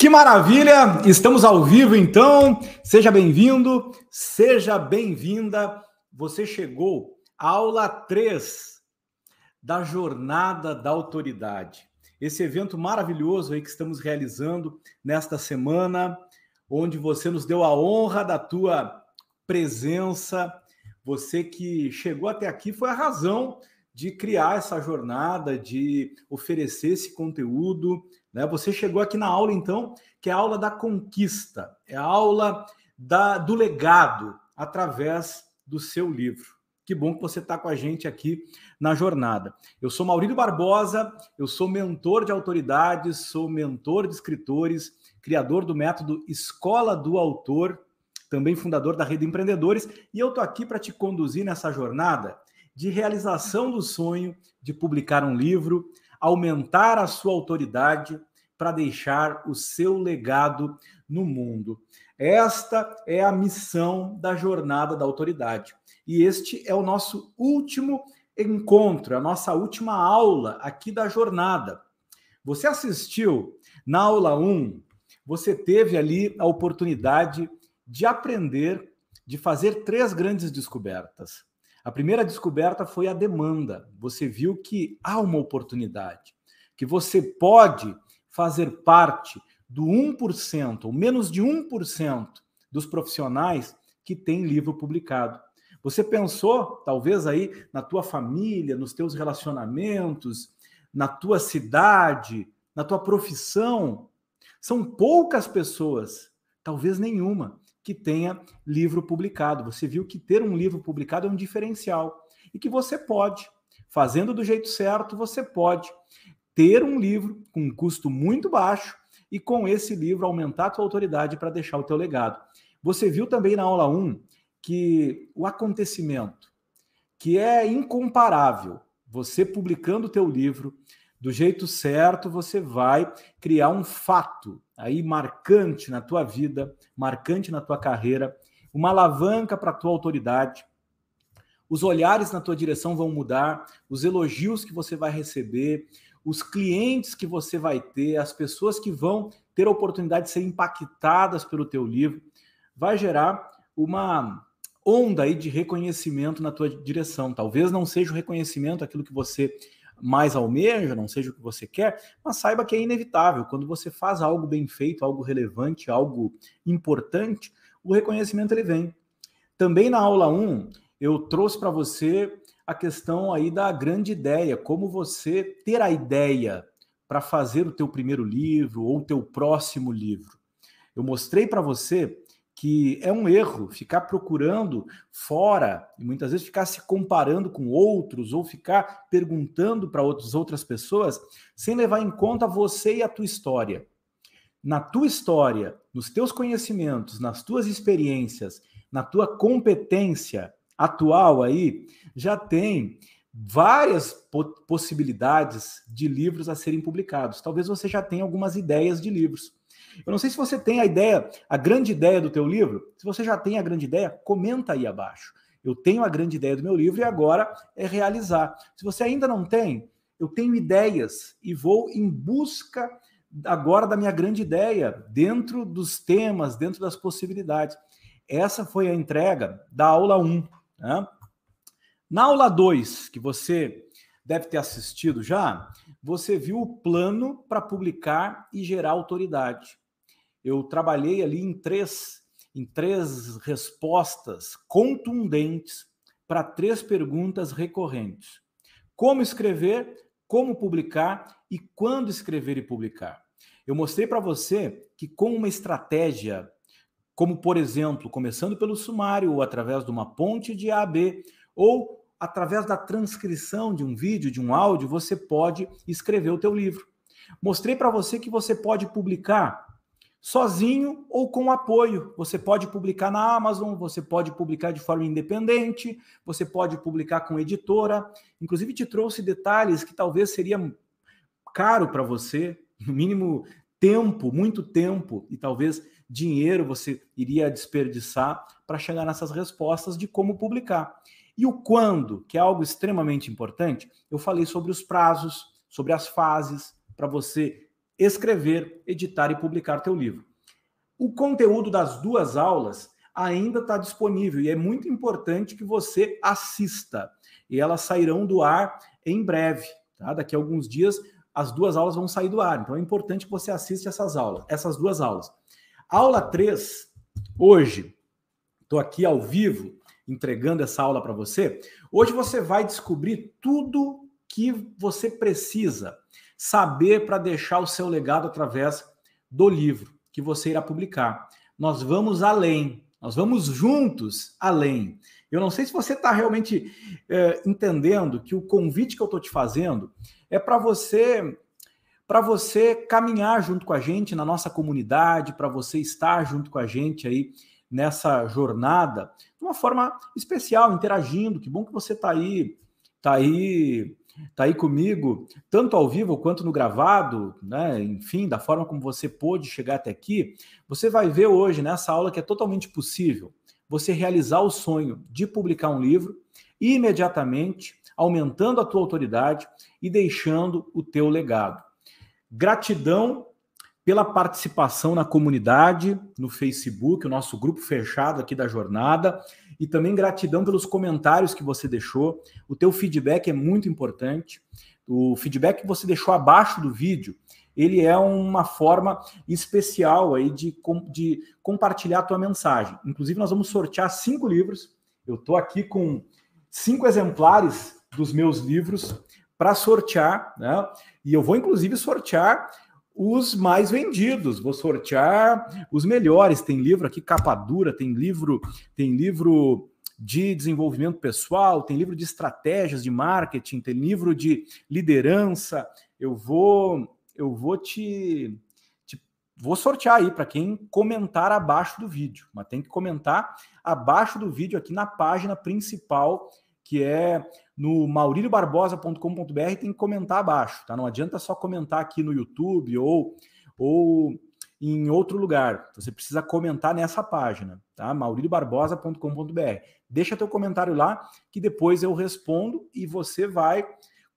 Que maravilha! Estamos ao vivo então. Seja bem-vindo, seja bem-vinda. Você chegou à aula 3 da Jornada da Autoridade. Esse evento maravilhoso aí que estamos realizando nesta semana, onde você nos deu a honra da tua presença. Você que chegou até aqui foi a razão de criar essa jornada, de oferecer esse conteúdo né? Você chegou aqui na aula, então, que é a aula da conquista, é a aula da, do legado através do seu livro. Que bom que você está com a gente aqui na jornada. Eu sou Maurílio Barbosa, eu sou mentor de autoridades, sou mentor de escritores, criador do método Escola do Autor, também fundador da Rede Empreendedores, e eu estou aqui para te conduzir nessa jornada de realização do sonho de publicar um livro, aumentar a sua autoridade para deixar o seu legado no mundo. Esta é a missão da jornada da autoridade. E este é o nosso último encontro, a nossa última aula aqui da jornada. Você assistiu na aula 1, você teve ali a oportunidade de aprender, de fazer três grandes descobertas. A primeira descoberta foi a demanda. Você viu que há uma oportunidade, que você pode fazer parte do 1%, ou menos de 1% dos profissionais que têm livro publicado. Você pensou, talvez aí, na tua família, nos teus relacionamentos, na tua cidade, na tua profissão? São poucas pessoas, talvez nenhuma, que tenha livro publicado. Você viu que ter um livro publicado é um diferencial e que você pode, fazendo do jeito certo, você pode ter um livro com um custo muito baixo e com esse livro aumentar a tua autoridade para deixar o teu legado. Você viu também na aula 1 que o acontecimento que é incomparável, você publicando o teu livro, do jeito certo, você vai criar um fato aí marcante na tua vida, marcante na tua carreira, uma alavanca para a tua autoridade. Os olhares na tua direção vão mudar, os elogios que você vai receber, os clientes que você vai ter, as pessoas que vão ter a oportunidade de ser impactadas pelo teu livro, vai gerar uma onda aí de reconhecimento na tua direção. Talvez não seja o reconhecimento aquilo que você mais almeja, não seja o que você quer, mas saiba que é inevitável. Quando você faz algo bem feito, algo relevante, algo importante, o reconhecimento ele vem. Também na aula 1, eu trouxe para você a questão aí da grande ideia, como você ter a ideia para fazer o teu primeiro livro ou o teu próximo livro. Eu mostrei para você que é um erro ficar procurando fora e muitas vezes ficar se comparando com outros ou ficar perguntando para outras pessoas sem levar em conta você e a tua história. Na tua história, nos teus conhecimentos, nas tuas experiências, na tua competência atual aí, já tem várias possibilidades de livros a serem publicados. Talvez você já tenha algumas ideias de livros. Eu não sei se você tem a ideia, a grande ideia do teu livro. Se você já tem a grande ideia, comenta aí abaixo. Eu tenho a grande ideia do meu livro e agora é realizar. Se você ainda não tem, eu tenho ideias e vou em busca agora da minha grande ideia, dentro dos temas, dentro das possibilidades. Essa foi a entrega da aula 1. Né? Na aula 2, que você deve ter assistido já, você viu o plano para publicar e gerar autoridade eu trabalhei ali em três, em três respostas contundentes para três perguntas recorrentes: como escrever, como publicar e quando escrever e publicar. Eu mostrei para você que com uma estratégia, como por exemplo, começando pelo sumário ou através de uma ponte de A a B, ou através da transcrição de um vídeo, de um áudio, você pode escrever o teu livro. Mostrei para você que você pode publicar sozinho ou com apoio. Você pode publicar na Amazon, você pode publicar de forma independente, você pode publicar com editora. Inclusive, te trouxe detalhes que talvez seria caro para você, no mínimo tempo, muito tempo e talvez dinheiro você iria desperdiçar para chegar nessas respostas de como publicar. E o quando, que é algo extremamente importante, eu falei sobre os prazos, sobre as fases, para você escrever, editar e publicar teu livro. O conteúdo das duas aulas ainda está disponível e é muito importante que você assista. E elas sairão do ar em breve, tá? Daqui a alguns dias as duas aulas vão sair do ar. Então é importante que você assista essas aulas, essas duas aulas. Aula 3, hoje, estou aqui ao vivo entregando essa aula para você. Hoje você vai descobrir tudo que você precisa saber para deixar o seu legado através do livro que você irá publicar. Nós vamos além, nós vamos juntos além. Eu não sei se você está realmente é, entendendo que o convite que eu estou te fazendo é para você para você caminhar junto com a gente na nossa comunidade, para você estar junto com a gente aí nessa jornada de uma forma especial, interagindo. Que bom que você está aí, está aí tá aí comigo, tanto ao vivo quanto no gravado, né? Enfim, da forma como você pôde chegar até aqui, você vai ver hoje nessa aula que é totalmente possível você realizar o sonho de publicar um livro e imediatamente aumentando a tua autoridade e deixando o teu legado. Gratidão pela participação na comunidade, no Facebook, o nosso grupo fechado aqui da jornada, e também gratidão pelos comentários que você deixou. O teu feedback é muito importante. O feedback que você deixou abaixo do vídeo, ele é uma forma especial aí de, de compartilhar a tua mensagem. Inclusive, nós vamos sortear cinco livros. Eu estou aqui com cinco exemplares dos meus livros para sortear, né? E eu vou, inclusive, sortear os mais vendidos. Vou sortear os melhores. Tem livro aqui capa dura, tem livro, tem livro de desenvolvimento pessoal, tem livro de estratégias de marketing, tem livro de liderança. Eu vou eu vou te, te vou sortear aí para quem comentar abaixo do vídeo, mas tem que comentar abaixo do vídeo aqui na página principal que é no mauriliobarbosa.com.br, tem que comentar abaixo, tá? Não adianta só comentar aqui no YouTube ou, ou em outro lugar. Você precisa comentar nessa página, tá? mauriliobarbosa.com.br. Deixa teu comentário lá que depois eu respondo e você vai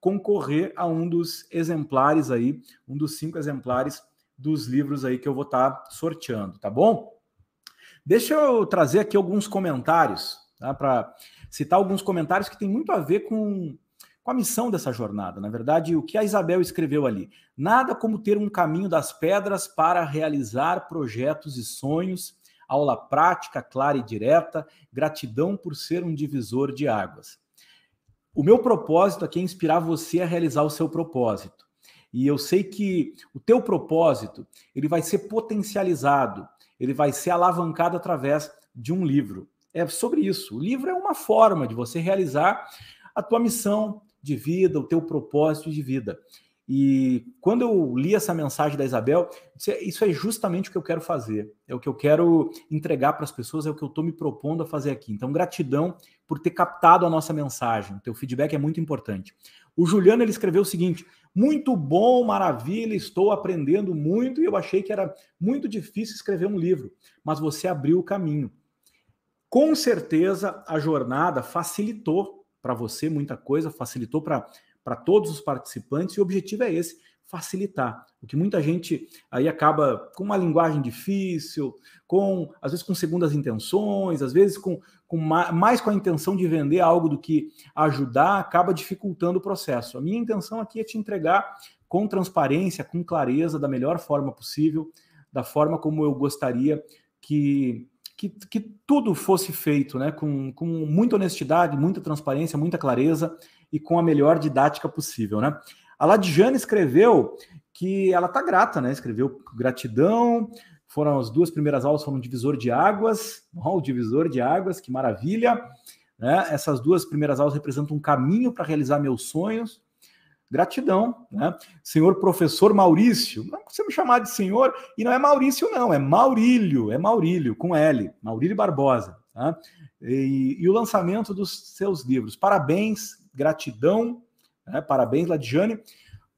concorrer a um dos exemplares aí, um dos cinco exemplares dos livros aí que eu vou estar tá sorteando, tá bom? Deixa eu trazer aqui alguns comentários, tá? Para citar alguns comentários que tem muito a ver com, com a missão dessa jornada. Na verdade, o que a Isabel escreveu ali. Nada como ter um caminho das pedras para realizar projetos e sonhos, aula prática, clara e direta, gratidão por ser um divisor de águas. O meu propósito aqui é inspirar você a realizar o seu propósito. E eu sei que o teu propósito, ele vai ser potencializado, ele vai ser alavancado através de um livro é sobre isso. O livro é uma forma de você realizar a tua missão de vida, o teu propósito de vida. E quando eu li essa mensagem da Isabel, isso é justamente o que eu quero fazer, é o que eu quero entregar para as pessoas, é o que eu estou me propondo a fazer aqui. Então, gratidão por ter captado a nossa mensagem. O teu feedback é muito importante. O Juliano ele escreveu o seguinte: muito bom, maravilha, estou aprendendo muito e eu achei que era muito difícil escrever um livro, mas você abriu o caminho. Com certeza a jornada facilitou para você muita coisa, facilitou para todos os participantes, e o objetivo é esse: facilitar. O que muita gente aí acaba com uma linguagem difícil, com às vezes com segundas intenções, às vezes com, com mais com a intenção de vender algo do que ajudar, acaba dificultando o processo. A minha intenção aqui é te entregar com transparência, com clareza, da melhor forma possível, da forma como eu gostaria que que, que tudo fosse feito né, com, com muita honestidade, muita transparência, muita clareza e com a melhor didática possível. Né? A Ladjane escreveu que ela está grata, né? Escreveu gratidão. Foram as duas primeiras aulas, foram divisor de águas. Oh, o divisor de águas, que maravilha! Né? Essas duas primeiras aulas representam um caminho para realizar meus sonhos. Gratidão, né? Senhor professor Maurício, não você me chamar de senhor, e não é Maurício, não, é Maurílio, é Maurílio, com L, Maurílio Barbosa, tá? E, e o lançamento dos seus livros. Parabéns, gratidão, né? parabéns, Ladiane.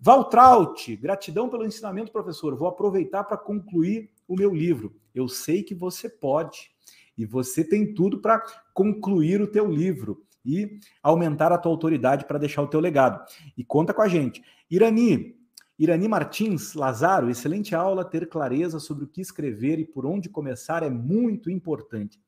Valtraut, gratidão pelo ensinamento, professor. Vou aproveitar para concluir o meu livro. Eu sei que você pode, e você tem tudo para concluir o teu livro e aumentar a tua autoridade para deixar o teu legado. E conta com a gente. Irani, Irani Martins Lazaro, excelente aula. Ter clareza sobre o que escrever e por onde começar é muito importante.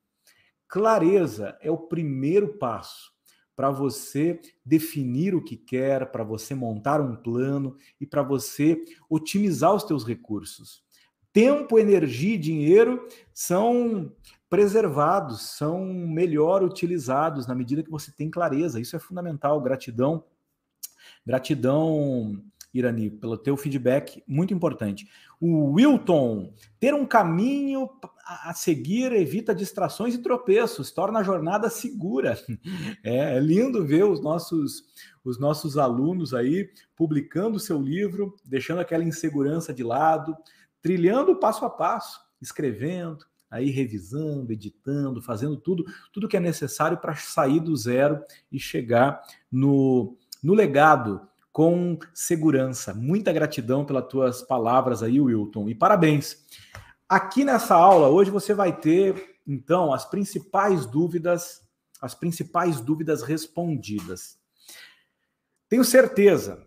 Clareza é o primeiro passo para você definir o que quer, para você montar um plano e para você otimizar os teus recursos. Tempo, energia e dinheiro são preservados, são melhor utilizados na medida que você tem clareza. Isso é fundamental. Gratidão. Gratidão Irani, pelo teu feedback, muito importante. O Wilton, ter um caminho a seguir evita distrações e tropeços, torna a jornada segura. É, é lindo ver os nossos os nossos alunos aí publicando seu livro, deixando aquela insegurança de lado, trilhando passo a passo, escrevendo, aí revisando, editando, fazendo tudo, tudo que é necessário para sair do zero e chegar no, no legado com segurança. Muita gratidão pelas tuas palavras aí, Wilton, e parabéns. Aqui nessa aula hoje você vai ter então as principais dúvidas, as principais dúvidas respondidas. Tenho certeza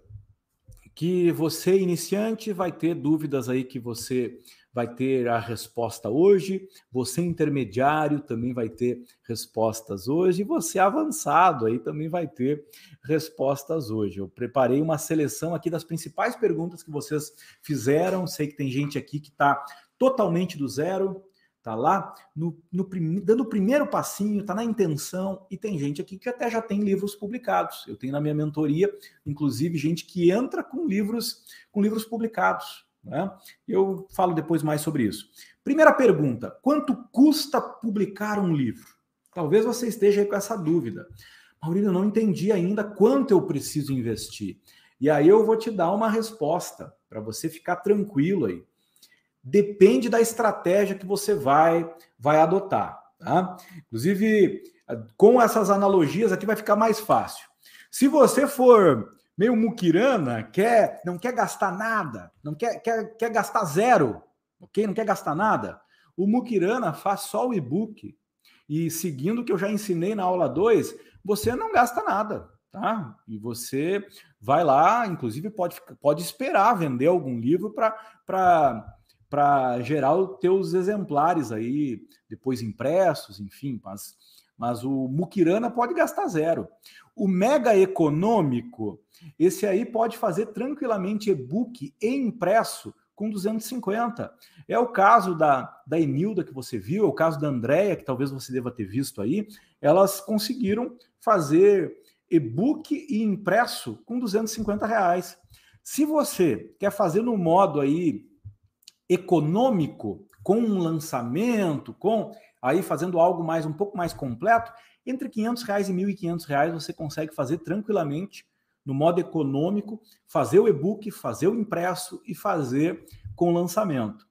que você iniciante vai ter dúvidas aí que você vai ter a resposta hoje, você intermediário também vai ter respostas hoje, e você avançado aí também vai ter respostas hoje. Eu preparei uma seleção aqui das principais perguntas que vocês fizeram. Sei que tem gente aqui que está totalmente do zero, tá lá no, no, dando o primeiro passinho, tá na intenção, e tem gente aqui que até já tem livros publicados. Eu tenho na minha mentoria, inclusive, gente que entra com livros com livros publicados. Né? Eu falo depois mais sobre isso. Primeira pergunta: quanto custa publicar um livro? Talvez você esteja aí com essa dúvida. Maurício, eu não entendi ainda quanto eu preciso investir. E aí eu vou te dar uma resposta para você ficar tranquilo aí. Depende da estratégia que você vai vai adotar, tá? Inclusive, com essas analogias aqui vai ficar mais fácil. Se você for meio muquirana, quer, não quer gastar nada, não quer, quer, quer gastar zero, ok? Não quer gastar nada. O muquirana faz só o e-book e seguindo o que eu já ensinei na aula 2, você não gasta nada, tá? E você vai lá, inclusive pode, pode esperar vender algum livro para para gerar os teus exemplares aí, depois impressos, enfim, mas, mas o Mukirana pode gastar zero. O mega econômico, esse aí pode fazer tranquilamente e-book e impresso com 250. É o caso da, da Enilda que você viu, é o caso da Andrea, que talvez você deva ter visto aí. Elas conseguiram fazer e-book e impresso com 250 reais. Se você quer fazer no modo aí econômico, com um lançamento, com aí fazendo algo mais um pouco mais completo, entre 500 reais e 1.500 reais você consegue fazer tranquilamente no modo econômico, fazer o e-book, fazer o impresso e fazer com lançamento.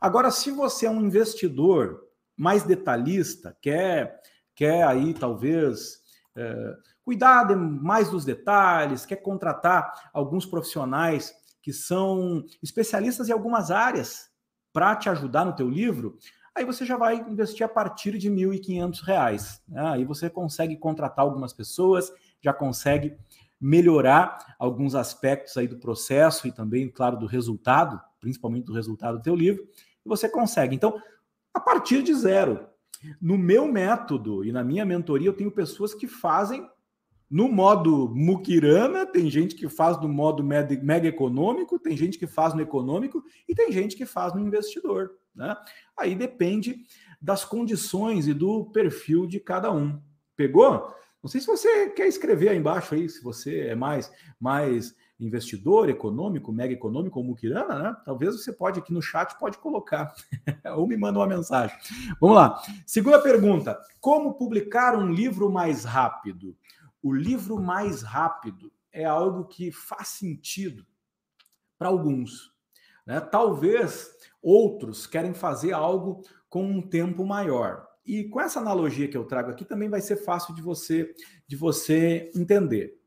Agora, se você é um investidor mais detalhista, quer, quer aí talvez é, cuidar mais dos detalhes, quer contratar alguns profissionais que são especialistas em algumas áreas para te ajudar no teu livro, aí você já vai investir a partir de R$ 1.500. Né? Aí você consegue contratar algumas pessoas, já consegue melhorar alguns aspectos aí do processo e também, claro, do resultado, principalmente do resultado do teu livro, e você consegue. Então, a partir de zero. No meu método e na minha mentoria, eu tenho pessoas que fazem no modo Mukirana, tem gente que faz no modo mega econômico, tem gente que faz no econômico e tem gente que faz no investidor. Né? Aí depende das condições e do perfil de cada um. Pegou? Não sei se você quer escrever aí embaixo aí, se você é mais, mais investidor econômico, mega econômico ou muquirana, né? Talvez você pode aqui no chat pode colocar ou me manda uma mensagem. Vamos lá. Segunda pergunta: como publicar um livro mais rápido? O livro mais rápido é algo que faz sentido para alguns. Né? Talvez outros querem fazer algo com um tempo maior. E com essa analogia que eu trago aqui também vai ser fácil de você de você entender.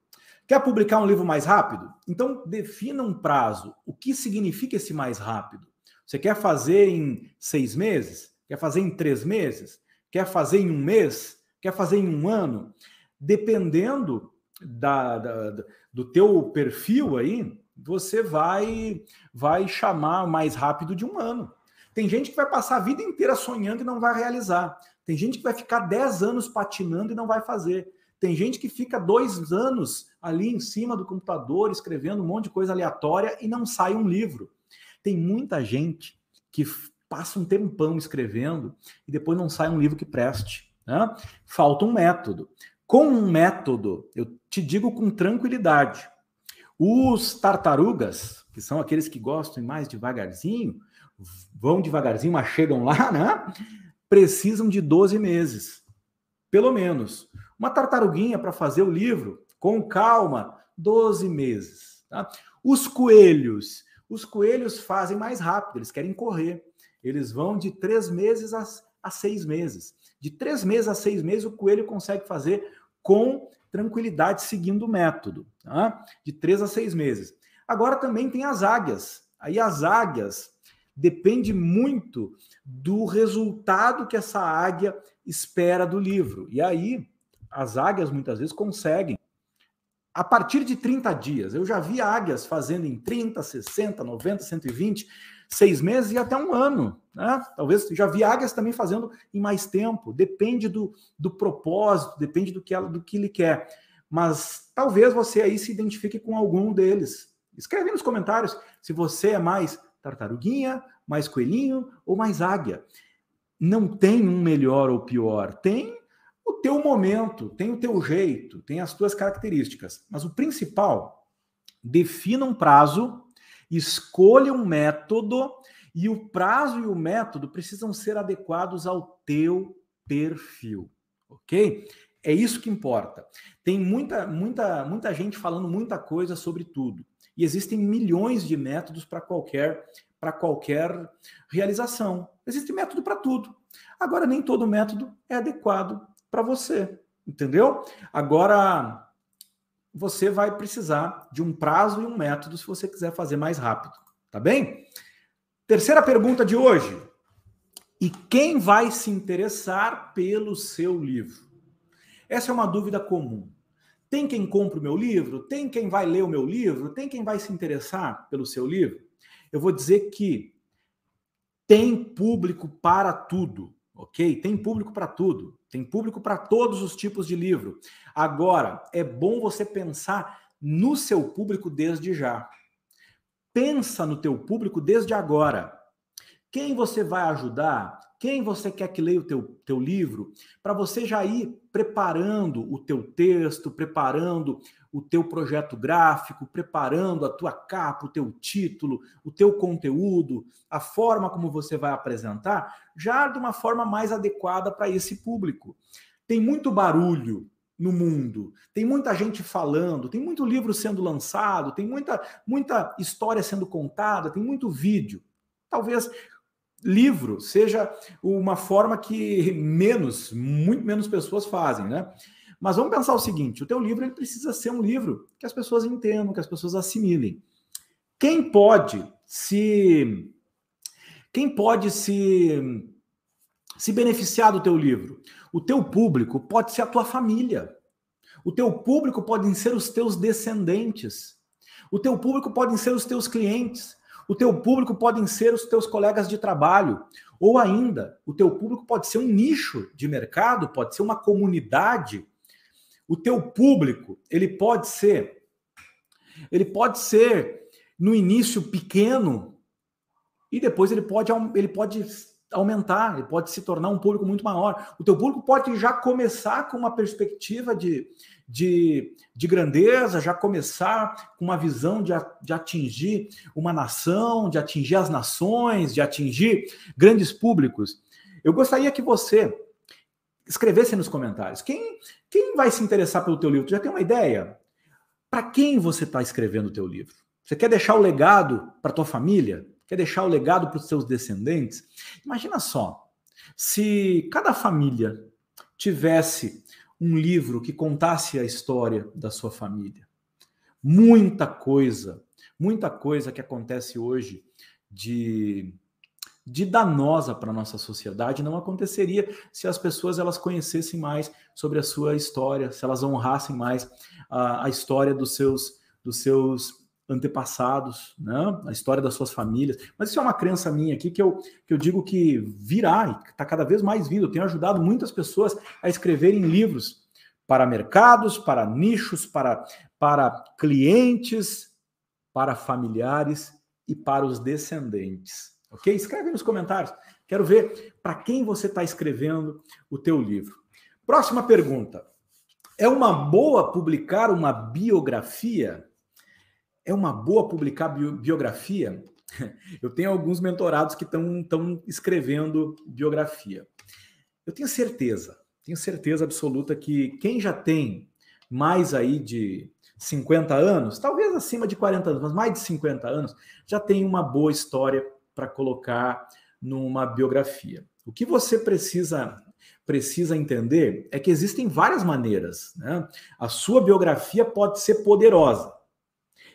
Quer publicar um livro mais rápido? Então defina um prazo. O que significa esse mais rápido? Você quer fazer em seis meses? Quer fazer em três meses? Quer fazer em um mês? Quer fazer em um ano? Dependendo da, da do teu perfil aí, você vai vai chamar mais rápido de um ano. Tem gente que vai passar a vida inteira sonhando e não vai realizar. Tem gente que vai ficar 10 anos patinando e não vai fazer. Tem gente que fica dois anos ali em cima do computador escrevendo um monte de coisa aleatória e não sai um livro. Tem muita gente que passa um tempão escrevendo e depois não sai um livro que preste. Né? Falta um método. Com um método, eu te digo com tranquilidade, os tartarugas, que são aqueles que gostam mais devagarzinho, vão devagarzinho, mas chegam lá, né? Precisam de 12 meses, pelo menos. Uma tartaruguinha para fazer o livro, com calma, 12 meses. Tá? Os coelhos, os coelhos fazem mais rápido, eles querem correr. Eles vão de três meses a, a seis meses. De três meses a seis meses, o coelho consegue fazer com tranquilidade, seguindo o método. Tá? De três a seis meses. Agora também tem as águias. Aí as águias depende muito do resultado que essa águia espera do livro. E aí, as águias muitas vezes conseguem. A partir de 30 dias, eu já vi águias fazendo em 30, 60, 90, 120 seis meses e até um ano. Né? Talvez já vi águias também fazendo em mais tempo. Depende do, do propósito, depende do que ela, do que ele quer. Mas talvez você aí se identifique com algum deles. Escreve nos comentários se você é mais tartaruguinha, mais coelhinho ou mais águia. Não tem um melhor ou pior, tem o teu momento, tem o teu jeito, tem as tuas características. Mas o principal, defina um prazo Escolha um método e o prazo e o método precisam ser adequados ao teu perfil, ok? É isso que importa. Tem muita, muita, muita gente falando muita coisa sobre tudo. E existem milhões de métodos para qualquer para qualquer realização. Existe método para tudo. Agora nem todo método é adequado para você, entendeu? Agora você vai precisar de um prazo e um método se você quiser fazer mais rápido, tá bem? Terceira pergunta de hoje. E quem vai se interessar pelo seu livro? Essa é uma dúvida comum. Tem quem compra o meu livro? Tem quem vai ler o meu livro? Tem quem vai se interessar pelo seu livro? Eu vou dizer que tem público para tudo ok? Tem público para tudo, tem público para todos os tipos de livro. Agora, é bom você pensar no seu público desde já. Pensa no teu público desde agora. Quem você vai ajudar? Quem você quer que leia o teu, teu livro, para você já ir preparando o teu texto, preparando o teu projeto gráfico, preparando a tua capa, o teu título, o teu conteúdo, a forma como você vai apresentar, já de uma forma mais adequada para esse público. Tem muito barulho no mundo, tem muita gente falando, tem muito livro sendo lançado, tem muita, muita história sendo contada, tem muito vídeo. Talvez livro seja uma forma que menos, muito menos pessoas fazem, né? Mas vamos pensar o seguinte: o teu livro ele precisa ser um livro que as pessoas entendam, que as pessoas assimilem. Quem pode se quem pode se se beneficiar do teu livro? O teu público pode ser a tua família. O teu público podem ser os teus descendentes. O teu público podem ser os teus clientes. O teu público podem ser os teus colegas de trabalho, ou ainda, o teu público pode ser um nicho de mercado, pode ser uma comunidade. O teu público, ele pode ser ele pode ser no início pequeno e depois ele pode ele pode aumentar, ele pode se tornar um público muito maior. O teu público pode já começar com uma perspectiva de, de, de grandeza, já começar com uma visão de, de atingir uma nação, de atingir as nações, de atingir grandes públicos. Eu gostaria que você escrevesse nos comentários. Quem, quem vai se interessar pelo teu livro? Tu já tem uma ideia? Para quem você está escrevendo o teu livro? Você quer deixar o legado para tua família? Quer deixar o legado para os seus descendentes? Imagina só, se cada família tivesse um livro que contasse a história da sua família. Muita coisa, muita coisa que acontece hoje de de danosa para a nossa sociedade não aconteceria se as pessoas elas conhecessem mais sobre a sua história, se elas honrassem mais a, a história dos seus dos seus antepassados, né? a história das suas famílias. Mas isso é uma crença minha aqui que eu, que eu digo que virá e está cada vez mais vindo. Eu tenho ajudado muitas pessoas a escreverem livros para mercados, para nichos, para, para clientes, para familiares e para os descendentes. Ok? Escreve nos comentários. Quero ver para quem você está escrevendo o teu livro. Próxima pergunta. É uma boa publicar uma biografia? É uma boa publicar biografia? Eu tenho alguns mentorados que estão escrevendo biografia. Eu tenho certeza, tenho certeza absoluta que quem já tem mais aí de 50 anos, talvez acima de 40 anos, mas mais de 50 anos, já tem uma boa história para colocar numa biografia. O que você precisa precisa entender é que existem várias maneiras. Né? A sua biografia pode ser poderosa.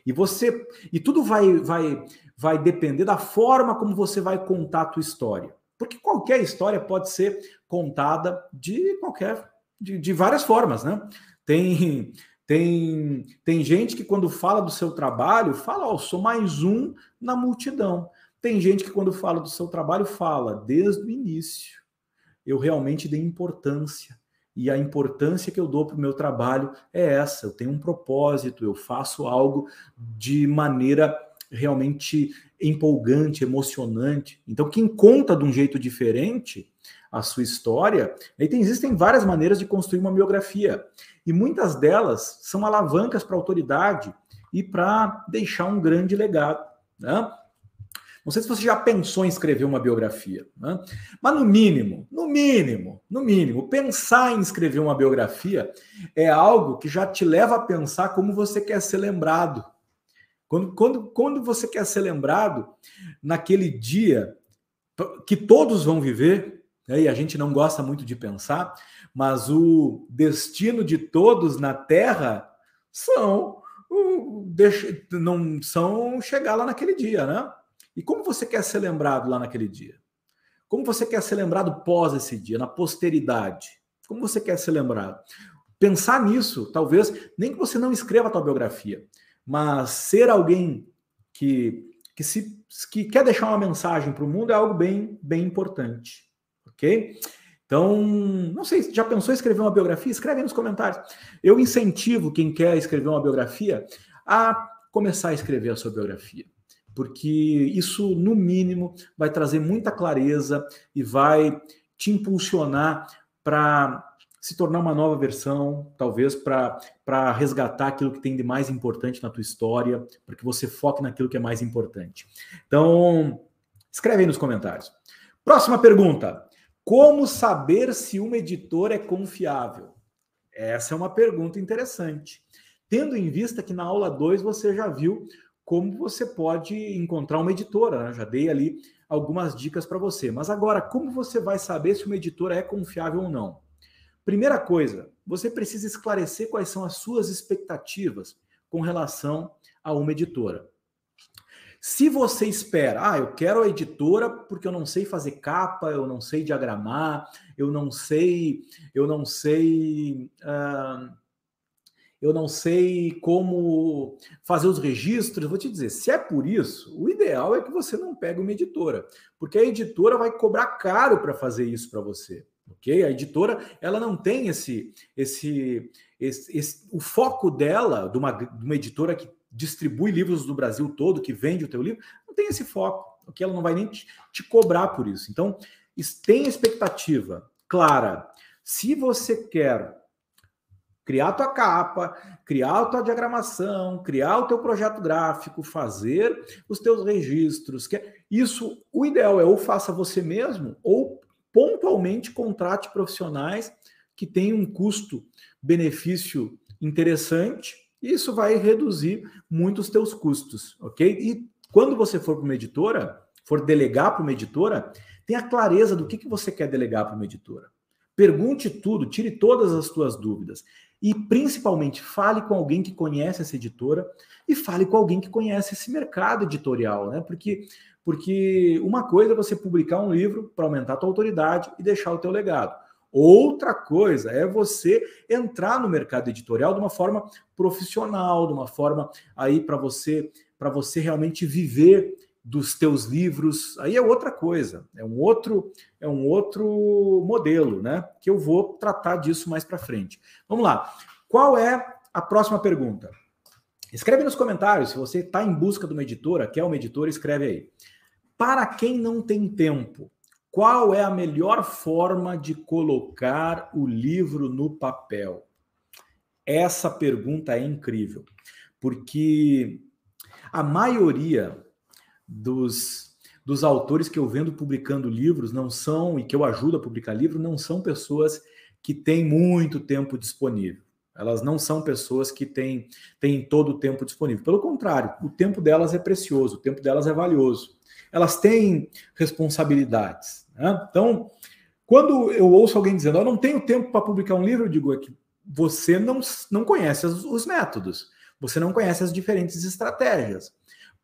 E você e tudo vai vai vai depender da forma como você vai contar a tua história. Porque qualquer história pode ser contada de qualquer de, de várias formas, né? Tem tem tem gente que quando fala do seu trabalho, fala, ó, oh, sou mais um na multidão. Tem gente que quando fala do seu trabalho fala desde o início. Eu realmente dei importância e a importância que eu dou para o meu trabalho é essa. Eu tenho um propósito, eu faço algo de maneira realmente empolgante, emocionante. Então, quem conta de um jeito diferente a sua história, aí tem, existem várias maneiras de construir uma biografia. E muitas delas são alavancas para a autoridade e para deixar um grande legado. Né? Não sei se você já pensou em escrever uma biografia, né? mas no mínimo, no mínimo, no mínimo, pensar em escrever uma biografia é algo que já te leva a pensar como você quer ser lembrado. Quando, quando, quando você quer ser lembrado naquele dia que todos vão viver, né? e a gente não gosta muito de pensar, mas o destino de todos na Terra são não são chegar lá naquele dia, né? E como você quer ser lembrado lá naquele dia? Como você quer ser lembrado pós esse dia, na posteridade? Como você quer ser lembrado? Pensar nisso, talvez, nem que você não escreva a tua biografia, mas ser alguém que, que, se, que quer deixar uma mensagem para o mundo é algo bem, bem importante. Ok? Então, não sei, já pensou em escrever uma biografia? Escreve aí nos comentários. Eu incentivo quem quer escrever uma biografia a começar a escrever a sua biografia porque isso, no mínimo, vai trazer muita clareza e vai te impulsionar para se tornar uma nova versão, talvez para resgatar aquilo que tem de mais importante na tua história, para que você foque naquilo que é mais importante. Então, escreve aí nos comentários. Próxima pergunta: Como saber se uma editora é confiável? Essa é uma pergunta interessante. Tendo em vista que na aula 2 você já viu como você pode encontrar uma editora. Né? Já dei ali algumas dicas para você. Mas agora, como você vai saber se uma editora é confiável ou não? Primeira coisa, você precisa esclarecer quais são as suas expectativas com relação a uma editora. Se você espera, ah, eu quero a editora porque eu não sei fazer capa, eu não sei diagramar, eu não sei, eu não sei. Uh, eu não sei como fazer os registros. Vou te dizer, se é por isso, o ideal é que você não pegue uma editora, porque a editora vai cobrar caro para fazer isso para você. Ok? A editora ela não tem esse, esse, esse, esse, o foco dela, de uma, de uma editora que distribui livros do Brasil todo, que vende o teu livro, não tem esse foco, ok? Ela não vai nem te, te cobrar por isso. Então, tenha expectativa clara. Se você quer criar a tua capa, criar a tua diagramação, criar o teu projeto gráfico, fazer os teus registros. É, isso, o ideal é ou faça você mesmo ou pontualmente contrate profissionais que tenham um custo-benefício interessante. Isso vai reduzir muito os teus custos, ok? E quando você for para uma editora, for delegar para uma editora, tenha clareza do que, que você quer delegar para uma editora. Pergunte tudo, tire todas as tuas dúvidas. E principalmente fale com alguém que conhece essa editora e fale com alguém que conhece esse mercado editorial, né? Porque, porque uma coisa é você publicar um livro para aumentar a tua autoridade e deixar o teu legado. Outra coisa é você entrar no mercado editorial de uma forma profissional, de uma forma aí para você para você realmente viver dos teus livros. Aí é outra coisa, é um outro é um outro modelo, né? Que eu vou tratar disso mais para frente. Vamos lá. Qual é a próxima pergunta? Escreve nos comentários se você está em busca de uma editora, quer uma editora, escreve aí. Para quem não tem tempo, qual é a melhor forma de colocar o livro no papel? Essa pergunta é incrível, porque a maioria dos, dos autores que eu vendo publicando livros não são, e que eu ajudo a publicar livro, não são pessoas que têm muito tempo disponível. Elas não são pessoas que têm, têm todo o tempo disponível. Pelo contrário, o tempo delas é precioso, o tempo delas é valioso. Elas têm responsabilidades. Né? Então, quando eu ouço alguém dizendo, eu não tenho tempo para publicar um livro, eu digo é que você não, não conhece os, os métodos, você não conhece as diferentes estratégias.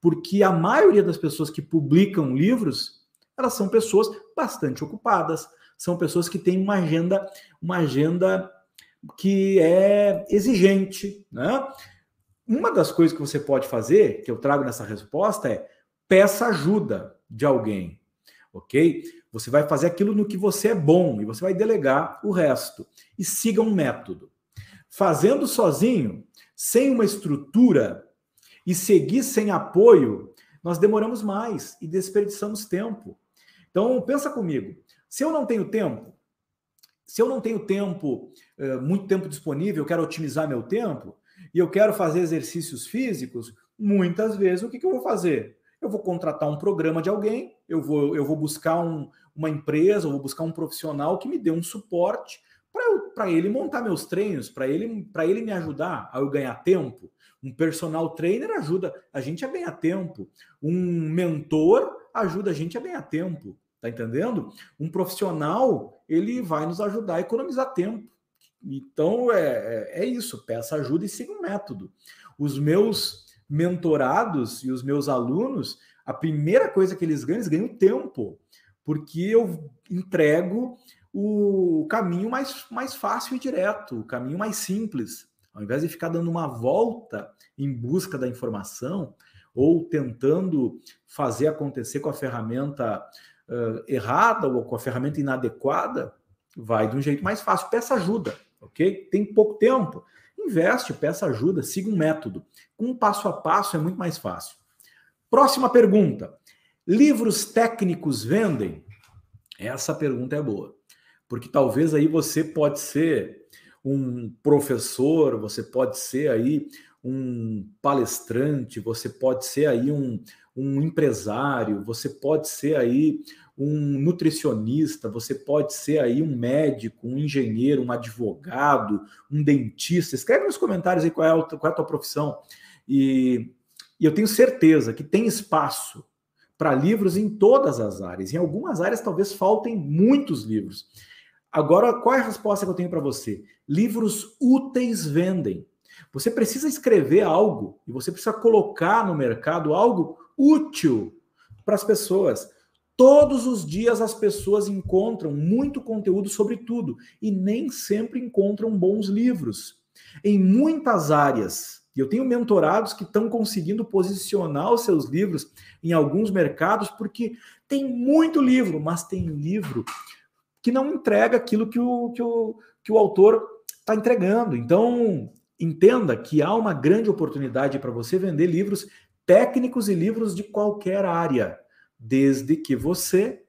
Porque a maioria das pessoas que publicam livros, elas são pessoas bastante ocupadas, são pessoas que têm uma agenda, uma agenda que é exigente, né? Uma das coisas que você pode fazer, que eu trago nessa resposta, é peça ajuda de alguém, ok? Você vai fazer aquilo no que você é bom e você vai delegar o resto. E siga um método. Fazendo sozinho, sem uma estrutura e seguir sem apoio, nós demoramos mais e desperdiçamos tempo. Então, pensa comigo. Se eu não tenho tempo, se eu não tenho tempo, eh, muito tempo disponível, eu quero otimizar meu tempo e eu quero fazer exercícios físicos, muitas vezes o que, eu vou fazer? Eu vou contratar um programa de alguém, eu vou, eu vou buscar um, uma empresa, eu vou buscar um profissional que me dê um suporte para ele montar meus treinos, para ele, ele me ajudar a eu ganhar tempo. Um personal trainer ajuda a gente a ganhar tempo. Um mentor ajuda a gente a ganhar tempo. Tá entendendo? Um profissional, ele vai nos ajudar a economizar tempo. Então, é, é, é isso. Peça ajuda e siga um método. Os meus mentorados e os meus alunos, a primeira coisa que eles ganham, eles ganham tempo. Porque eu entrego o caminho mais, mais fácil e direto, o caminho mais simples. Ao invés de ficar dando uma volta em busca da informação ou tentando fazer acontecer com a ferramenta uh, errada ou com a ferramenta inadequada, vai de um jeito mais fácil. Peça ajuda, ok? Tem pouco tempo. Investe, peça ajuda, siga um método. Um passo a passo é muito mais fácil. Próxima pergunta. Livros técnicos vendem? Essa pergunta é boa. Porque talvez aí você pode ser um professor, você pode ser aí um palestrante, você pode ser aí um, um empresário, você pode ser aí um nutricionista, você pode ser aí um médico, um engenheiro, um advogado, um dentista. Escreve nos comentários aí qual é a, qual é a tua profissão. E, e eu tenho certeza que tem espaço para livros em todas as áreas. Em algumas áreas talvez faltem muitos livros. Agora, qual é a resposta que eu tenho para você? Livros úteis vendem. Você precisa escrever algo e você precisa colocar no mercado algo útil para as pessoas. Todos os dias as pessoas encontram muito conteúdo sobre tudo e nem sempre encontram bons livros. Em muitas áreas, eu tenho mentorados que estão conseguindo posicionar os seus livros em alguns mercados porque tem muito livro, mas tem livro que não entrega aquilo que o, que o, que o autor está entregando. Então, entenda que há uma grande oportunidade para você vender livros técnicos e livros de qualquer área, desde que você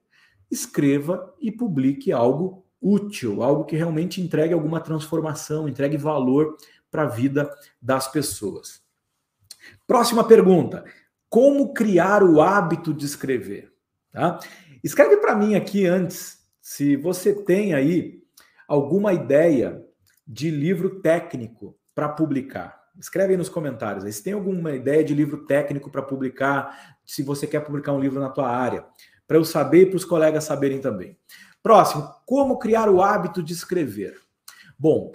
escreva e publique algo útil, algo que realmente entregue alguma transformação, entregue valor para a vida das pessoas. Próxima pergunta: como criar o hábito de escrever? Tá? Escreve para mim aqui antes se você tem aí alguma ideia de livro técnico para publicar. Escreve aí nos comentários. Se tem alguma ideia de livro técnico para publicar, se você quer publicar um livro na tua área, para eu saber e para os colegas saberem também. Próximo, como criar o hábito de escrever? Bom,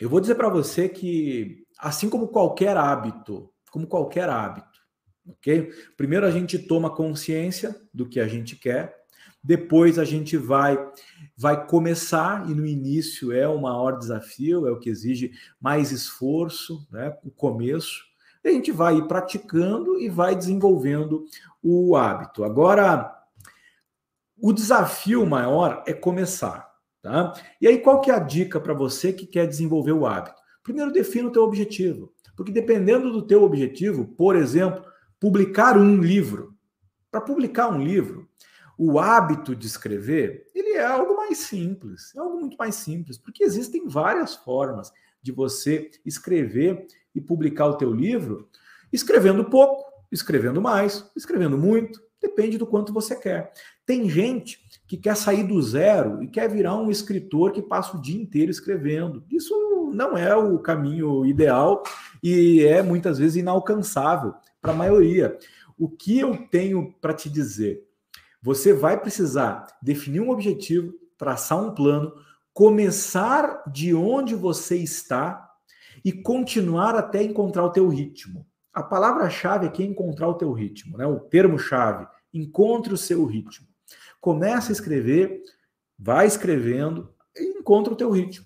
eu vou dizer para você que, assim como qualquer hábito, como qualquer hábito, ok? Primeiro a gente toma consciência do que a gente quer, Depois a gente vai vai começar e no início é o maior desafio, é o que exige mais esforço, né? O começo. A gente vai ir praticando e vai desenvolvendo o hábito. Agora, o desafio maior é começar, tá? E aí qual que é a dica para você que quer desenvolver o hábito? Primeiro defina o teu objetivo, porque dependendo do teu objetivo, por exemplo, publicar um livro. Para publicar um livro, o hábito de escrever, ele é algo mais simples, é algo muito mais simples, porque existem várias formas de você escrever e publicar o teu livro, escrevendo pouco, escrevendo mais, escrevendo muito, depende do quanto você quer. Tem gente que quer sair do zero e quer virar um escritor que passa o dia inteiro escrevendo. Isso não é o caminho ideal e é muitas vezes inalcançável para a maioria. O que eu tenho para te dizer? Você vai precisar definir um objetivo, traçar um plano, começar de onde você está e continuar até encontrar o teu ritmo. A palavra-chave aqui é encontrar o teu ritmo, né? O termo-chave, encontre o seu ritmo. Começa a escrever, vai escrevendo e encontra o teu ritmo.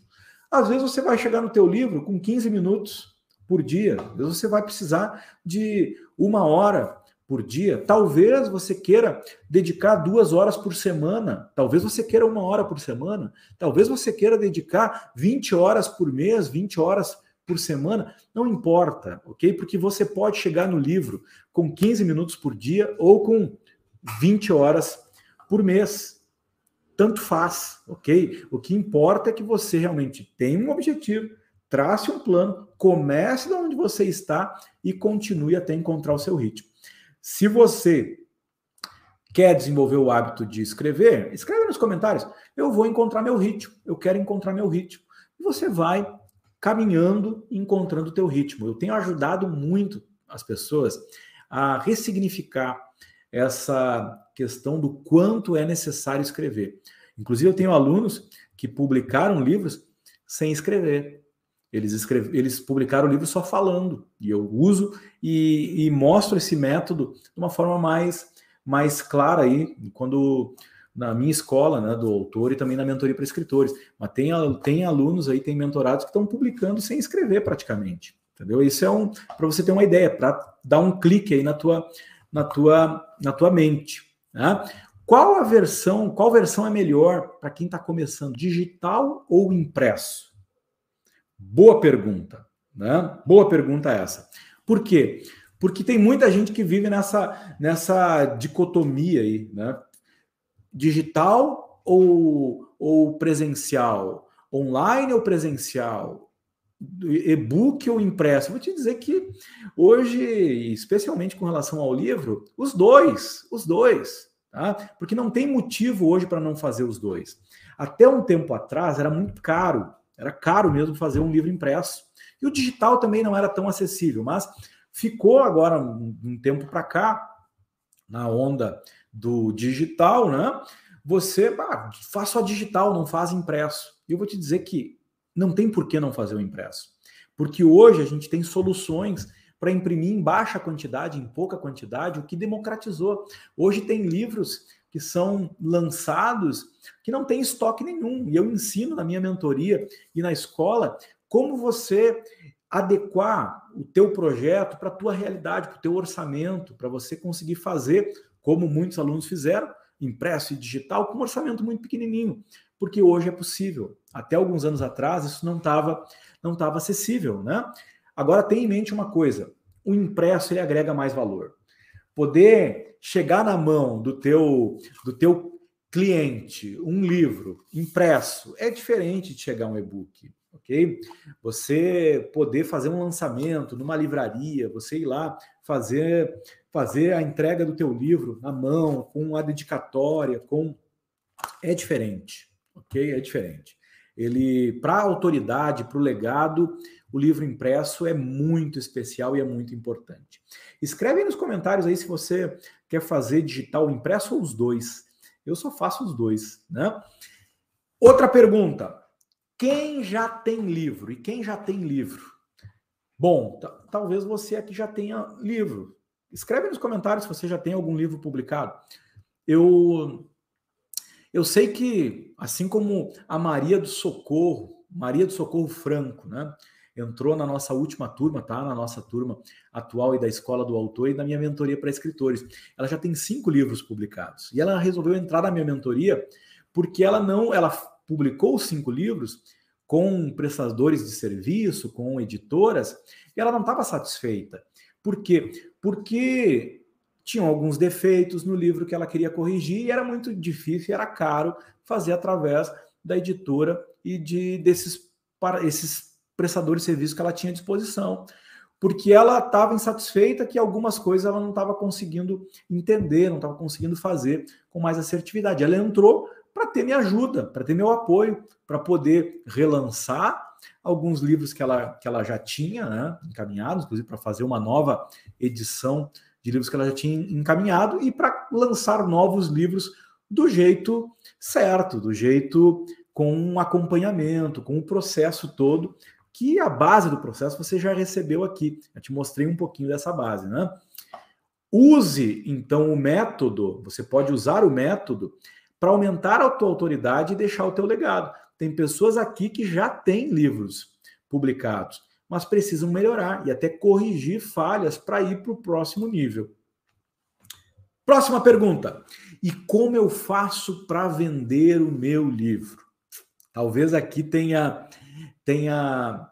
Às vezes você vai chegar no teu livro com 15 minutos por dia. Às vezes você vai precisar de uma hora por dia. Talvez você queira dedicar duas horas por semana. Talvez você queira uma hora por semana. Talvez você queira dedicar 20 horas por mês, 20 horas por semana. Não importa, ok? Porque você pode chegar no livro com 15 minutos por dia ou com 20 horas por mês. Tanto faz, ok? O que importa é que você realmente tenha um objetivo, trace um plano, comece de onde você está e continue até encontrar o seu ritmo. Se você quer desenvolver o hábito de escrever, escreve nos comentários. Eu vou encontrar meu ritmo, eu quero encontrar meu ritmo. E você vai caminhando, encontrando o teu ritmo. Eu tenho ajudado muito as pessoas a ressignificar essa questão do quanto é necessário escrever. Inclusive, eu tenho alunos que publicaram livros sem escrever. Eles, escreve, eles publicaram o livro só falando, e eu uso e, e, mostro esse método de uma forma mais, mais clara aí, quando na minha escola, né, do autor e também na mentoria para escritores. Mas tem, tem alunos aí, tem mentorados que estão publicando sem escrever praticamente, entendeu? Isso é um para você ter uma ideia, para dar um clique aí na tua, na tua, na tua mente. Né? Qual a versão, qual versão é melhor para quem está começando, digital ou impresso? Boa pergunta, né? Boa pergunta essa. Por quê? Porque tem muita gente que vive nessa, nessa dicotomia aí, né? Digital ou, ou presencial? Online ou presencial? E-book ou impresso? Vou te dizer que hoje, especialmente com relação ao livro, os dois, os dois, tá? Porque não tem motivo hoje para não fazer os dois. Até um tempo atrás era muito caro era caro mesmo fazer um livro impresso. E o digital também não era tão acessível, mas ficou agora um, tempo para cá, na onda do digital, né? Você ah, faz só digital, não faz impresso. E eu vou te dizer que não tem por que não fazer o impresso. Porque hoje a gente tem soluções para imprimir em baixa quantidade, em pouca quantidade, o que democratizou. Hoje tem livros que são lançados que não tem estoque nenhum. E eu ensino na minha mentoria e na escola como você adequar o teu projeto para a tua realidade, para o teu orçamento, para você conseguir fazer como muitos alunos fizeram, impresso e digital, com um orçamento muito pequenininho, porque hoje é possível. Até alguns anos atrás isso não estava não tava acessível, né? Agora tenha em mente uma coisa, o impresso ele agrega mais valor. Poder chegar na mão do teu do teu cliente um livro impresso é diferente de chegar um e-book, ok? Você poder fazer um lançamento numa livraria, você ir lá fazer fazer a entrega do teu livro na mão com a dedicatória, com é diferente, ok? É diferente. Ele para a autoridade, para o legado, o livro impresso é muito especial e é muito importante. Escreve aí nos comentários aí se você quer fazer digital impresso ou os dois. Eu só faço os dois, né? Outra pergunta. Quem já tem livro? E quem já tem livro? Bom, talvez você aqui já tenha livro. Escreve nos comentários se você já tem algum livro publicado. Eu Eu sei que, assim como a Maria do Socorro, Maria do Socorro Franco, né? Entrou na nossa última turma, tá? Na nossa turma atual e da Escola do Autor e da minha mentoria para escritores. Ela já tem cinco livros publicados. E ela resolveu entrar na minha mentoria porque ela não, ela publicou cinco livros com prestadores de serviço, com editoras, e ela não estava satisfeita. Por quê? Porque tinham alguns defeitos no livro que ela queria corrigir e era muito difícil, era caro fazer através da editora e de desses para esses prestadores de serviço que ela tinha à disposição, porque ela estava insatisfeita que algumas coisas ela não estava conseguindo entender, não estava conseguindo fazer com mais assertividade. Ela entrou para ter minha ajuda, para ter meu apoio, para poder relançar alguns livros que ela, que ela já tinha né, encaminhados, inclusive para fazer uma nova edição de livros que ela já tinha encaminhado e para lançar novos livros do jeito certo, do jeito com um acompanhamento, com o processo todo, que a base do processo você já recebeu aqui. Eu te mostrei um pouquinho dessa base, né? Use então o método, você pode usar o método para aumentar a tua autoridade e deixar o teu legado. Tem pessoas aqui que já têm livros publicados mas precisam melhorar e até corrigir falhas para ir para o próximo nível. Próxima pergunta. E como eu faço para vender o meu livro? Talvez aqui tenha tenha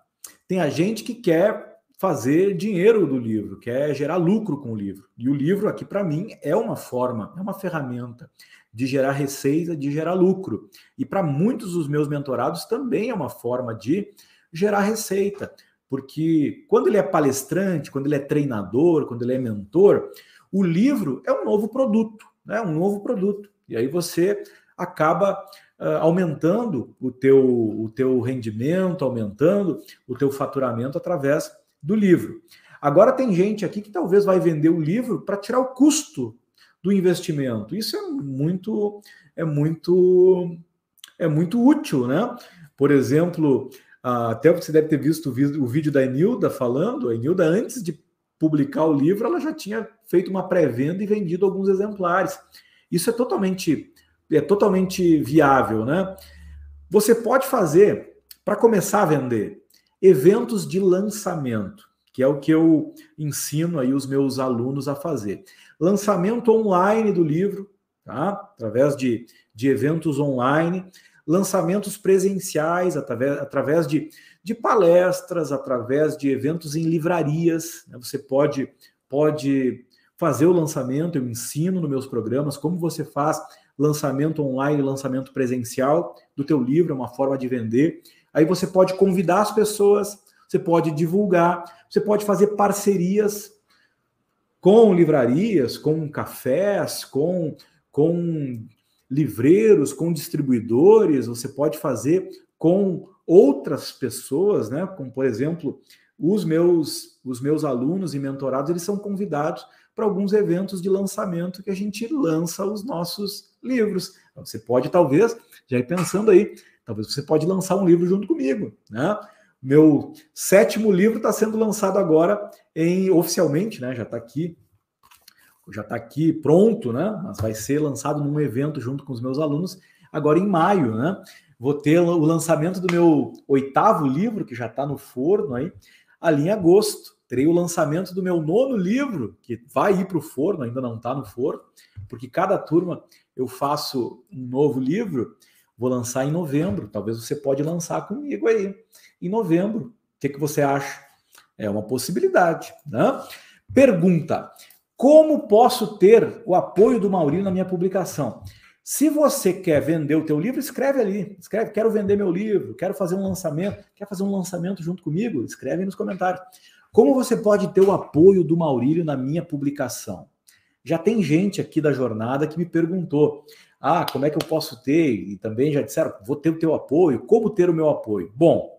tenha gente que quer fazer dinheiro do livro, quer gerar lucro com o livro. E o livro aqui para mim é uma forma, é uma ferramenta de gerar receita, de gerar lucro. E para muitos dos meus mentorados também é uma forma de gerar receita. Porque quando ele é palestrante, quando ele é treinador, quando ele é mentor, o livro é um novo produto, né? Um novo produto. E aí você acaba uh, aumentando o teu, o teu rendimento, aumentando o teu faturamento através do livro. Agora tem gente aqui que talvez vai vender o livro para tirar o custo do investimento. Isso é muito é muito é muito útil, né? Por exemplo, ah, até você deve ter visto o vídeo da Enilda falando. A Enilda, antes de publicar o livro, ela já tinha feito uma pré-venda e vendido alguns exemplares. Isso é totalmente, é totalmente viável, né? Você pode fazer, para começar a vender, eventos de lançamento, que é o que eu ensino aí os meus alunos a fazer. Lançamento online do livro, tá? Através de, de eventos online lançamentos presenciais, através, através de, de palestras, através de eventos em livrarias. Né? Você pode, pode fazer o lançamento, eu ensino nos meus programas como você faz lançamento online, lançamento presencial do teu livro, é uma forma de vender. Aí você pode convidar as pessoas, você pode divulgar, você pode fazer parcerias com livrarias, com cafés, com, com livreiros, com distribuidores, você pode fazer com outras pessoas, né? Como por exemplo, os meus os meus alunos e mentorados, eles são convidados para alguns eventos de lançamento que a gente lança os nossos livros. Então, você pode talvez já ir pensando aí, talvez você pode lançar um livro junto comigo, né? Meu sétimo livro está sendo lançado agora em oficialmente, né? Já está aqui já está aqui pronto, né? Mas vai ser lançado num evento junto com os meus alunos agora em maio, né? Vou ter o lançamento do meu oitavo livro, que já está no forno aí, ali em agosto. Terei o lançamento do meu nono livro, que vai ir para o forno, ainda não está no forno, porque cada turma eu faço um novo livro, vou lançar em novembro. Talvez você pode lançar comigo aí em novembro. O que, que você acha? É uma possibilidade, né? Pergunta: como posso ter o apoio do Maurício na minha publicação? Se você quer vender o teu livro, escreve ali. Escreve, quero vender meu livro, quero fazer um lançamento. Quer fazer um lançamento junto comigo? Escreve aí nos comentários. Como você pode ter o apoio do Maurílio na minha publicação? Já tem gente aqui da jornada que me perguntou: ah, como é que eu posso ter? E também já disseram: vou ter o teu apoio. Como ter o meu apoio? Bom,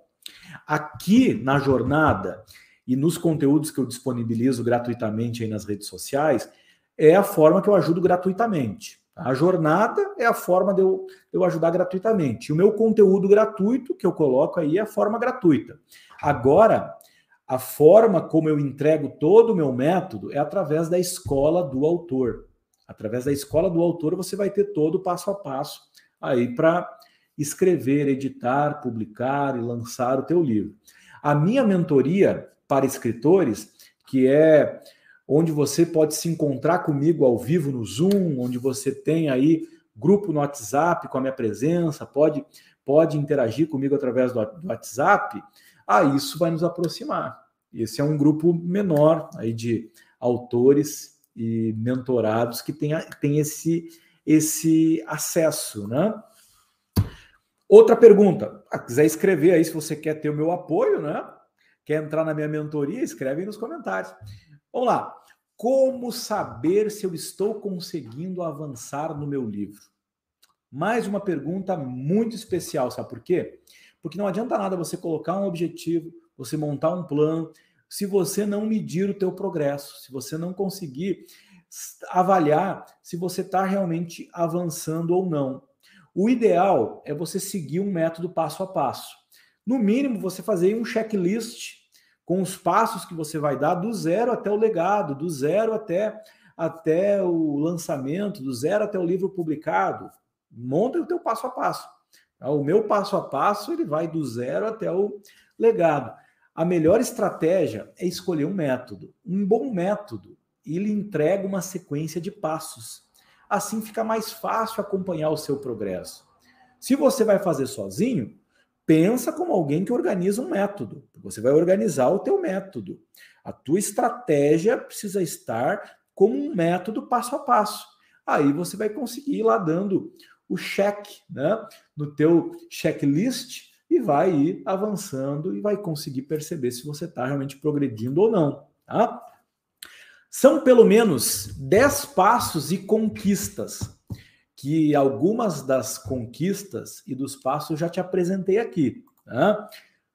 aqui na jornada e nos conteúdos que eu disponibilizo gratuitamente aí nas redes sociais, é a forma que eu ajudo gratuitamente. A jornada é a forma de eu, eu ajudar gratuitamente. E o meu conteúdo gratuito que eu coloco aí é a forma gratuita. Agora, a forma como eu entrego todo o meu método é através da escola do autor. Através da escola do autor, você vai ter todo o passo a passo aí para escrever, editar, publicar e lançar o teu livro. A minha mentoria para escritores, que é onde você pode se encontrar comigo ao vivo no Zoom, onde você tem aí grupo no WhatsApp com a minha presença, pode pode interagir comigo através do WhatsApp, ah, isso vai nos aproximar. Esse é um grupo menor aí de autores e mentorados que tem, tem esse, esse acesso, né? Outra pergunta, ah, quiser escrever aí se você quer ter o meu apoio, né? Quer entrar na minha mentoria, escreve aí nos comentários. Vamos lá. Como saber se eu estou conseguindo avançar no meu livro? Mais uma pergunta muito especial, sabe por quê? Não adianta nada você colocar um objetivo, você montar um plano, se você não medir o teu progresso, se você não conseguir avaliar se você está realmente avançando ou não. O ideal é você seguir um método passo a passo. No mínimo, você fazer um checklist com os passos que você vai dar do zero até o legado, do zero até, até o lançamento, do zero até o livro publicado. Monta o teu passo a passo. O meu passo a passo ele vai do zero até o legado. A melhor estratégia é escolher um método. Um bom método, ele entrega uma sequência de passos assim fica mais fácil acompanhar o seu progresso. Se você vai fazer sozinho, pensa como alguém que organiza um método. Você vai organizar o teu método. A tua estratégia precisa estar como um método passo a passo. Aí você vai conseguir ir lá dando o check, né, no teu checklist e vai ir avançando e vai conseguir perceber se você está realmente progredindo ou não, tá? São pelo menos 10 passos e conquistas, que algumas das conquistas e dos passos já te apresentei aqui. Tá?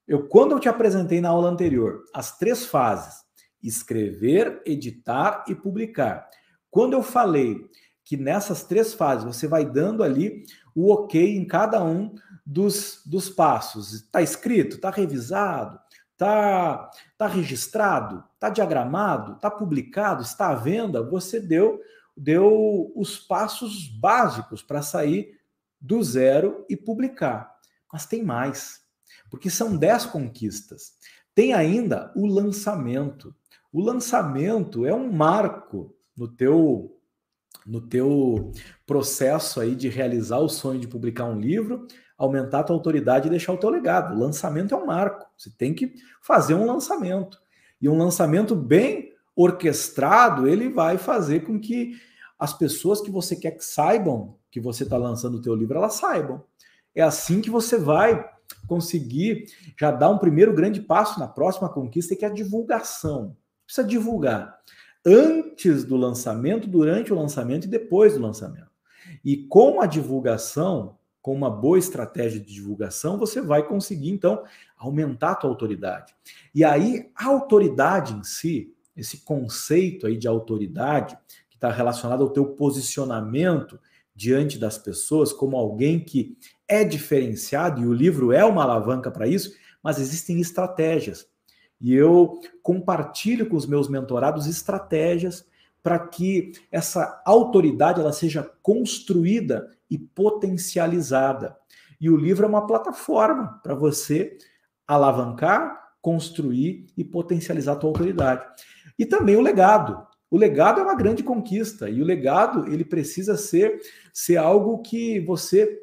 Eu, quando eu te apresentei na aula anterior, as três fases: escrever, editar e publicar. Quando eu falei que nessas três fases você vai dando ali o ok em cada um dos, dos passos. Está escrito, está revisado, está tá registrado, está diagramado, está publicado, está à venda, você deu, deu os passos básicos para sair do zero e publicar. Mas tem mais, porque são dez conquistas. Tem ainda o lançamento. O lançamento é um marco no teu no teu processo aí de realizar o sonho de publicar um livro, aumentar a tua autoridade e deixar o teu legado. O lançamento é um marco. Você tem que fazer um lançamento. E um lançamento bem orquestrado, ele vai fazer com que as pessoas que você quer que saibam que você está lançando o teu livro, elas saibam. É assim que você vai conseguir já dar um primeiro grande passo na próxima conquista, que é a divulgação. Precisa divulgar antes do lançamento, durante o lançamento e depois do lançamento. E com a divulgação, com uma boa estratégia de divulgação, você vai conseguir, então, aumentar a tua autoridade. E aí, a autoridade em si, esse conceito aí de autoridade, que está relacionado ao teu posicionamento diante das pessoas, como alguém que é diferenciado, e o livro é uma alavanca para isso, mas existem estratégias. E eu compartilho com os meus mentorados estratégias para que essa autoridade ela seja construída e potencializada. E o livro é uma plataforma para você alavancar, construir e potencializar a tua autoridade. E também o legado. O legado é uma grande conquista e o legado ele precisa ser ser algo que você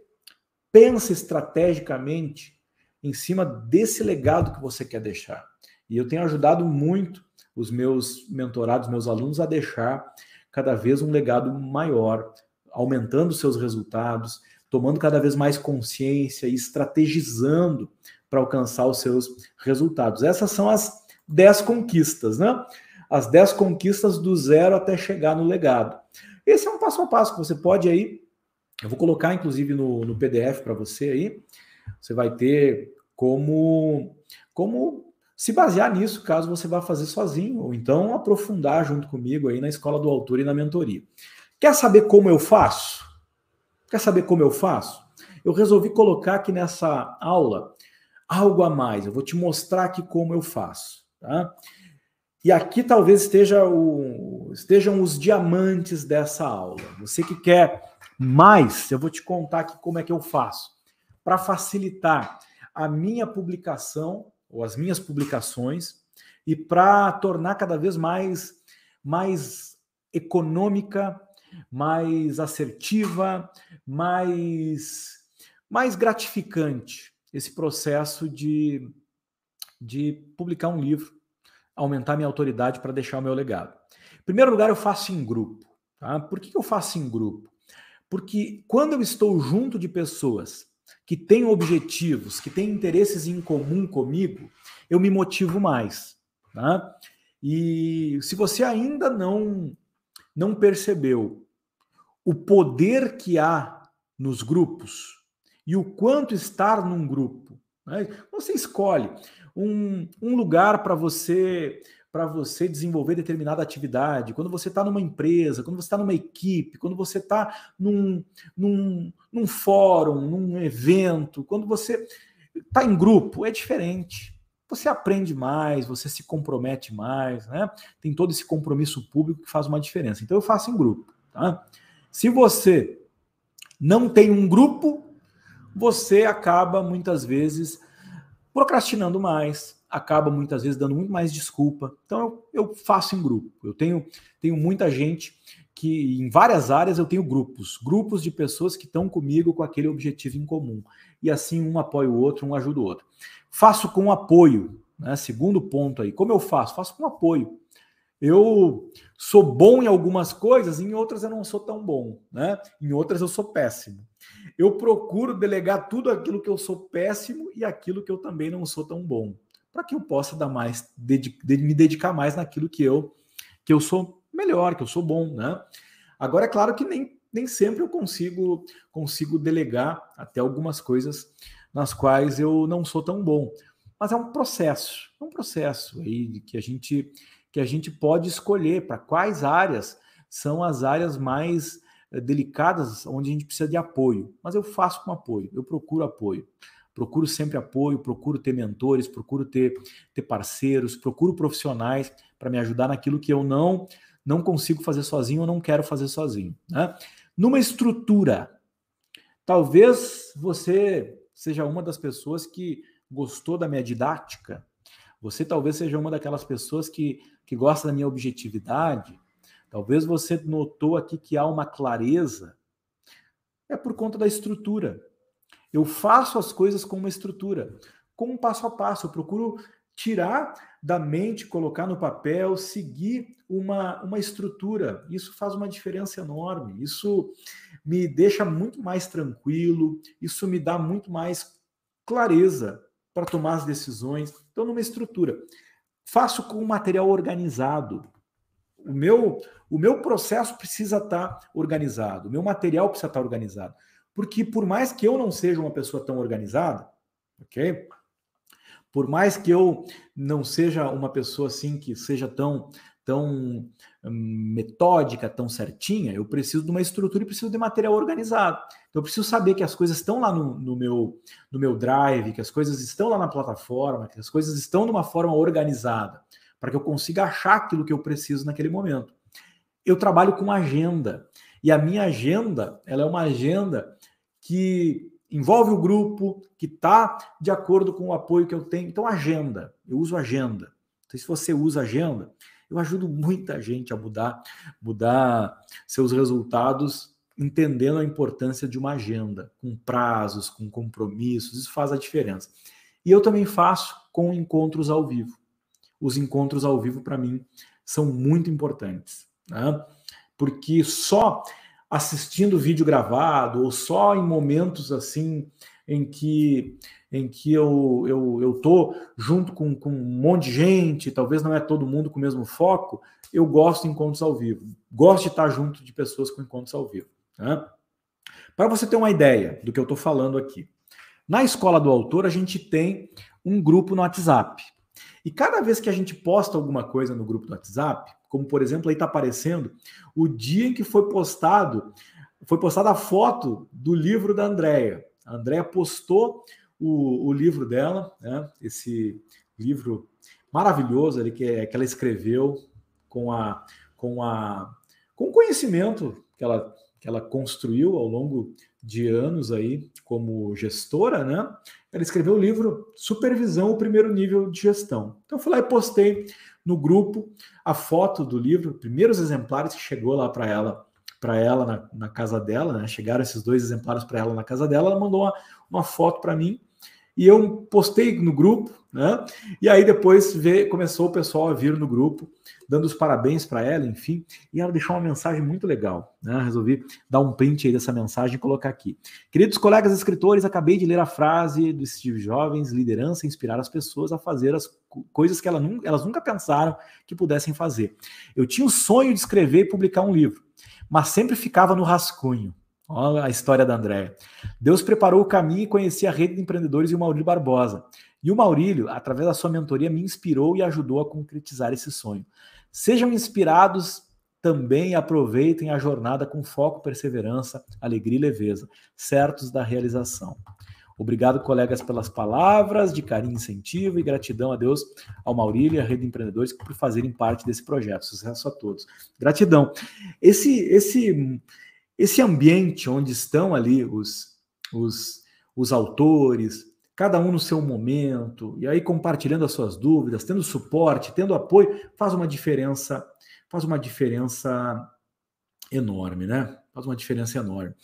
pensa estrategicamente em cima desse legado que você quer deixar. E eu tenho ajudado muito os meus mentorados, meus alunos a deixar cada vez um legado maior, aumentando seus resultados, tomando cada vez mais consciência e estrategizando para alcançar os seus resultados. Essas são as 10 conquistas, né? As 10 conquistas do zero até chegar no legado. Esse é um passo a passo que você pode aí. Eu vou colocar, inclusive, no, no PDF para você aí. Você vai ter como, como se basear nisso, caso você vá fazer sozinho, ou então aprofundar junto comigo aí na escola do autor e na mentoria. Quer saber como eu faço? Quer saber como eu faço? Eu resolvi colocar aqui nessa aula algo a mais. Eu vou te mostrar aqui como eu faço, tá? E aqui talvez esteja o, estejam os diamantes dessa aula. Você que quer Mas eu vou te contar aqui como é que eu faço para facilitar a minha publicação ou as minhas publicações e para tornar cada vez mais mais econômica, mais assertiva, mais mais gratificante esse processo de, de publicar um livro, aumentar minha autoridade para deixar o meu legado. Em primeiro lugar, eu faço em grupo. Tá? Por que eu faço em grupo? Porque quando eu estou junto de pessoas que têm objetivos, que têm interesses em comum comigo, eu me motivo mais. Tá? E se você ainda não, não percebeu o poder que há nos grupos e o quanto estar num grupo, né? você escolhe um, um lugar para você para você desenvolver determinada atividade, quando você está numa empresa, quando você está numa equipe, quando você está num, num, num fórum, num evento, quando você está em grupo, é diferente. Você aprende mais, você se compromete mais, né? Tem todo esse compromisso público que faz uma diferença. Então eu faço em grupo, tá? Se você não tem um grupo, você acaba muitas vezes procrastinando mais, acaba muitas vezes dando muito mais desculpa. Então eu, eu faço em grupo. Eu tenho, tenho muita gente que em várias áreas eu tenho grupos, grupos de pessoas que estão comigo com aquele objetivo em comum. E assim um apoia o outro, um ajuda o outro. Faço com apoio, né? Segundo ponto aí. Como eu faço? Faço com apoio. Eu sou bom em algumas coisas, em outras eu não sou tão bom, né? Em outras eu sou péssimo. Eu procuro delegar tudo aquilo que eu sou péssimo e aquilo que eu também não sou tão bom para que eu possa dar mais, me dedicar mais naquilo que eu que eu sou melhor, que eu sou bom, né? Agora é claro que nem, nem sempre eu consigo consigo delegar até algumas coisas nas quais eu não sou tão bom, mas é um processo, é um processo aí que a gente que a gente pode escolher para quais áreas são as áreas mais eh, delicadas onde a gente precisa de apoio, mas eu faço com apoio, eu procuro apoio procuro sempre apoio, procuro ter mentores, procuro ter, ter parceiros, procuro profissionais para me ajudar naquilo que eu não não consigo fazer sozinho ou não quero fazer sozinho. Né? Numa estrutura, talvez você seja uma das pessoas que gostou da minha didática, você talvez seja uma daquelas pessoas que, que gosta da minha objetividade, talvez você notou aqui que há uma clareza, é por conta da estrutura. Eu faço as coisas com uma estrutura, com um passo a passo. Eu procuro tirar da mente, colocar no papel, seguir uma, uma estrutura. Isso faz uma diferença enorme. Isso me deixa muito mais tranquilo, isso me dá muito mais clareza para tomar as decisões. Então, numa estrutura. Faço com material organizado. O meu, o meu processo precisa estar organizado, o meu material precisa estar organizado. Porque por mais que eu não seja uma pessoa tão organizada, ok? Por mais que eu não seja uma pessoa assim que seja tão tão hum, metódica, tão certinha, eu preciso de uma estrutura e preciso de material organizado. Então eu preciso saber que as coisas estão lá no, no, meu, no meu drive, que as coisas estão lá na plataforma, que as coisas estão de uma forma organizada, para que eu consiga achar aquilo que eu preciso naquele momento. Eu trabalho com agenda. E a minha agenda, ela é uma agenda que envolve o grupo, que está de acordo com o apoio que eu tenho. Então, agenda. Eu uso agenda. Então, se você usa agenda, eu ajudo muita gente a mudar, mudar seus resultados, entendendo a importância de uma agenda, com prazos, com compromissos. Isso faz a diferença. E eu também faço com encontros ao vivo. Os encontros ao vivo, para mim, são muito importantes. Né? Porque só assistindo vídeo gravado ou só em momentos assim em que em que eu eu, eu tô junto com, com um monte de gente, talvez não é todo mundo com o mesmo foco, eu gosto de encontros ao vivo. Gosto de estar junto de pessoas com encontros ao vivo. Né? Para você ter uma ideia do que eu estou falando aqui. Na escola do autor, a gente tem um grupo no WhatsApp. E cada vez que a gente posta alguma coisa no grupo do WhatsApp, como por exemplo aí está aparecendo o dia em que foi postado, foi postada a foto do livro da Andrea. A Andrea postou o, o livro dela, né? Esse livro maravilhoso ali que, é, que ela escreveu com a com a com o conhecimento que ela que ela construiu ao longo de anos aí como gestora, né? Ela escreveu o livro Supervisão, o primeiro nível de gestão. Então eu fui lá e postei no grupo a foto do livro, primeiros exemplares que chegou lá para ela, para ela na, na, casa dela, né? Chegaram esses dois exemplares para ela na casa dela, ela mandou uma, uma foto para mim e eu postei no grupo, né? E aí depois vê, começou o pessoal a vir no grupo, dando os parabéns para ela, enfim, e ela deixou uma mensagem muito legal, né? Resolvi dar um print aí dessa mensagem e colocar aqui. Queridos colegas escritores, acabei de ler a frase do Steve Jovens: liderança inspirar as pessoas a fazer as coisas que elas nunca, elas nunca pensaram que pudessem fazer. Eu tinha o sonho de escrever e publicar um livro, mas sempre ficava no rascunho. Olha a história da Andréia. Deus preparou o caminho e conheci a rede de empreendedores e o Maurílio Barbosa. E o Maurílio, através da sua mentoria, me inspirou e ajudou a concretizar esse sonho. Sejam inspirados também aproveitem a jornada com foco, perseverança, alegria e leveza, certos da realização. Obrigado, colegas, pelas palavras de carinho, incentivo e gratidão a Deus, ao Maurílio e à Rede de Empreendedores por fazerem parte desse projeto. Sucesso a todos. Gratidão. Esse, esse, esse ambiente onde estão ali os, os, os autores, cada um no seu momento, e aí compartilhando as suas dúvidas, tendo suporte, tendo apoio, faz uma diferença, faz uma diferença enorme, né? Faz uma diferença enorme.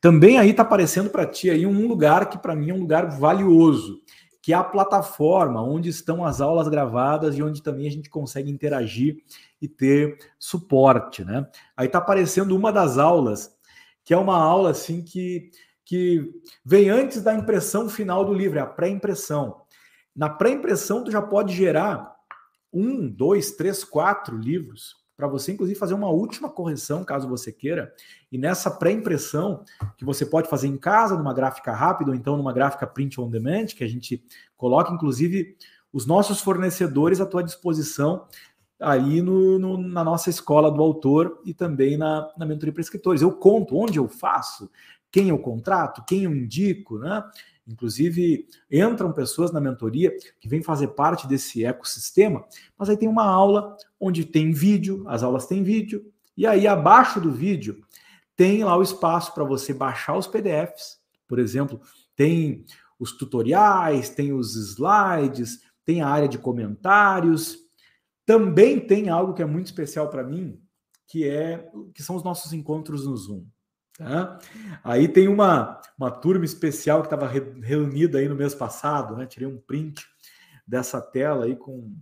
Também aí está aparecendo para ti aí um lugar que para mim é um lugar valioso, que é a plataforma onde estão as aulas gravadas e onde também a gente consegue interagir e ter suporte, né? Aí está aparecendo uma das aulas que é uma aula assim que, que vem antes da impressão final do livro, é a pré-impressão. Na pré-impressão, tu já pode gerar um, dois, três, quatro livros para você, inclusive, fazer uma última correção, caso você queira. E nessa pré-impressão, que você pode fazer em casa, numa gráfica rápida, ou então numa gráfica print on demand, que a gente coloca, inclusive, os nossos fornecedores à tua disposição aí no, no, na nossa escola do autor e também na, na mentoria para escritores. Eu conto onde eu faço, quem eu contrato, quem eu indico, né? Inclusive, entram pessoas na mentoria que vêm fazer parte desse ecossistema, mas aí tem uma aula onde tem vídeo, as aulas têm vídeo, e aí abaixo do vídeo tem lá o espaço para você baixar os PDFs, por exemplo, tem os tutoriais, tem os slides, tem a área de comentários, também tem algo que é muito especial para mim, que é que são os nossos encontros no Zoom. Tá? Aí tem uma, uma turma especial que estava re, reunida aí no mês passado, né? Tirei um print dessa tela aí com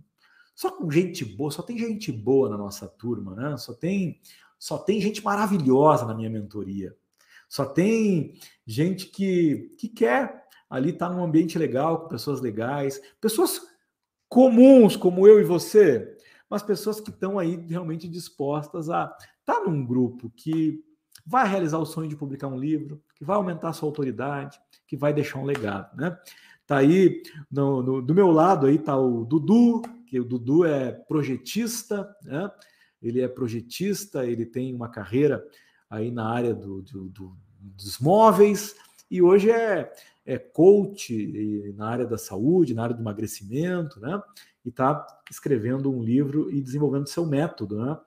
só com gente boa, só tem gente boa na nossa turma, né? Só tem só tem gente maravilhosa na minha mentoria. Só tem gente que, que quer ali estar tá num ambiente legal, com pessoas legais, pessoas comuns como eu e você, mas pessoas que estão aí realmente dispostas a estar tá num grupo que vai realizar o sonho de publicar um livro, que vai aumentar a sua autoridade, que vai deixar um legado, né? Tá aí no, no, do meu lado aí tá o Dudu, que o Dudu é projetista, né? Ele é projetista, ele tem uma carreira aí na área do, do, do dos móveis e hoje é, é coach na área da saúde, na área do emagrecimento, né? E está escrevendo um livro e desenvolvendo seu método. Né?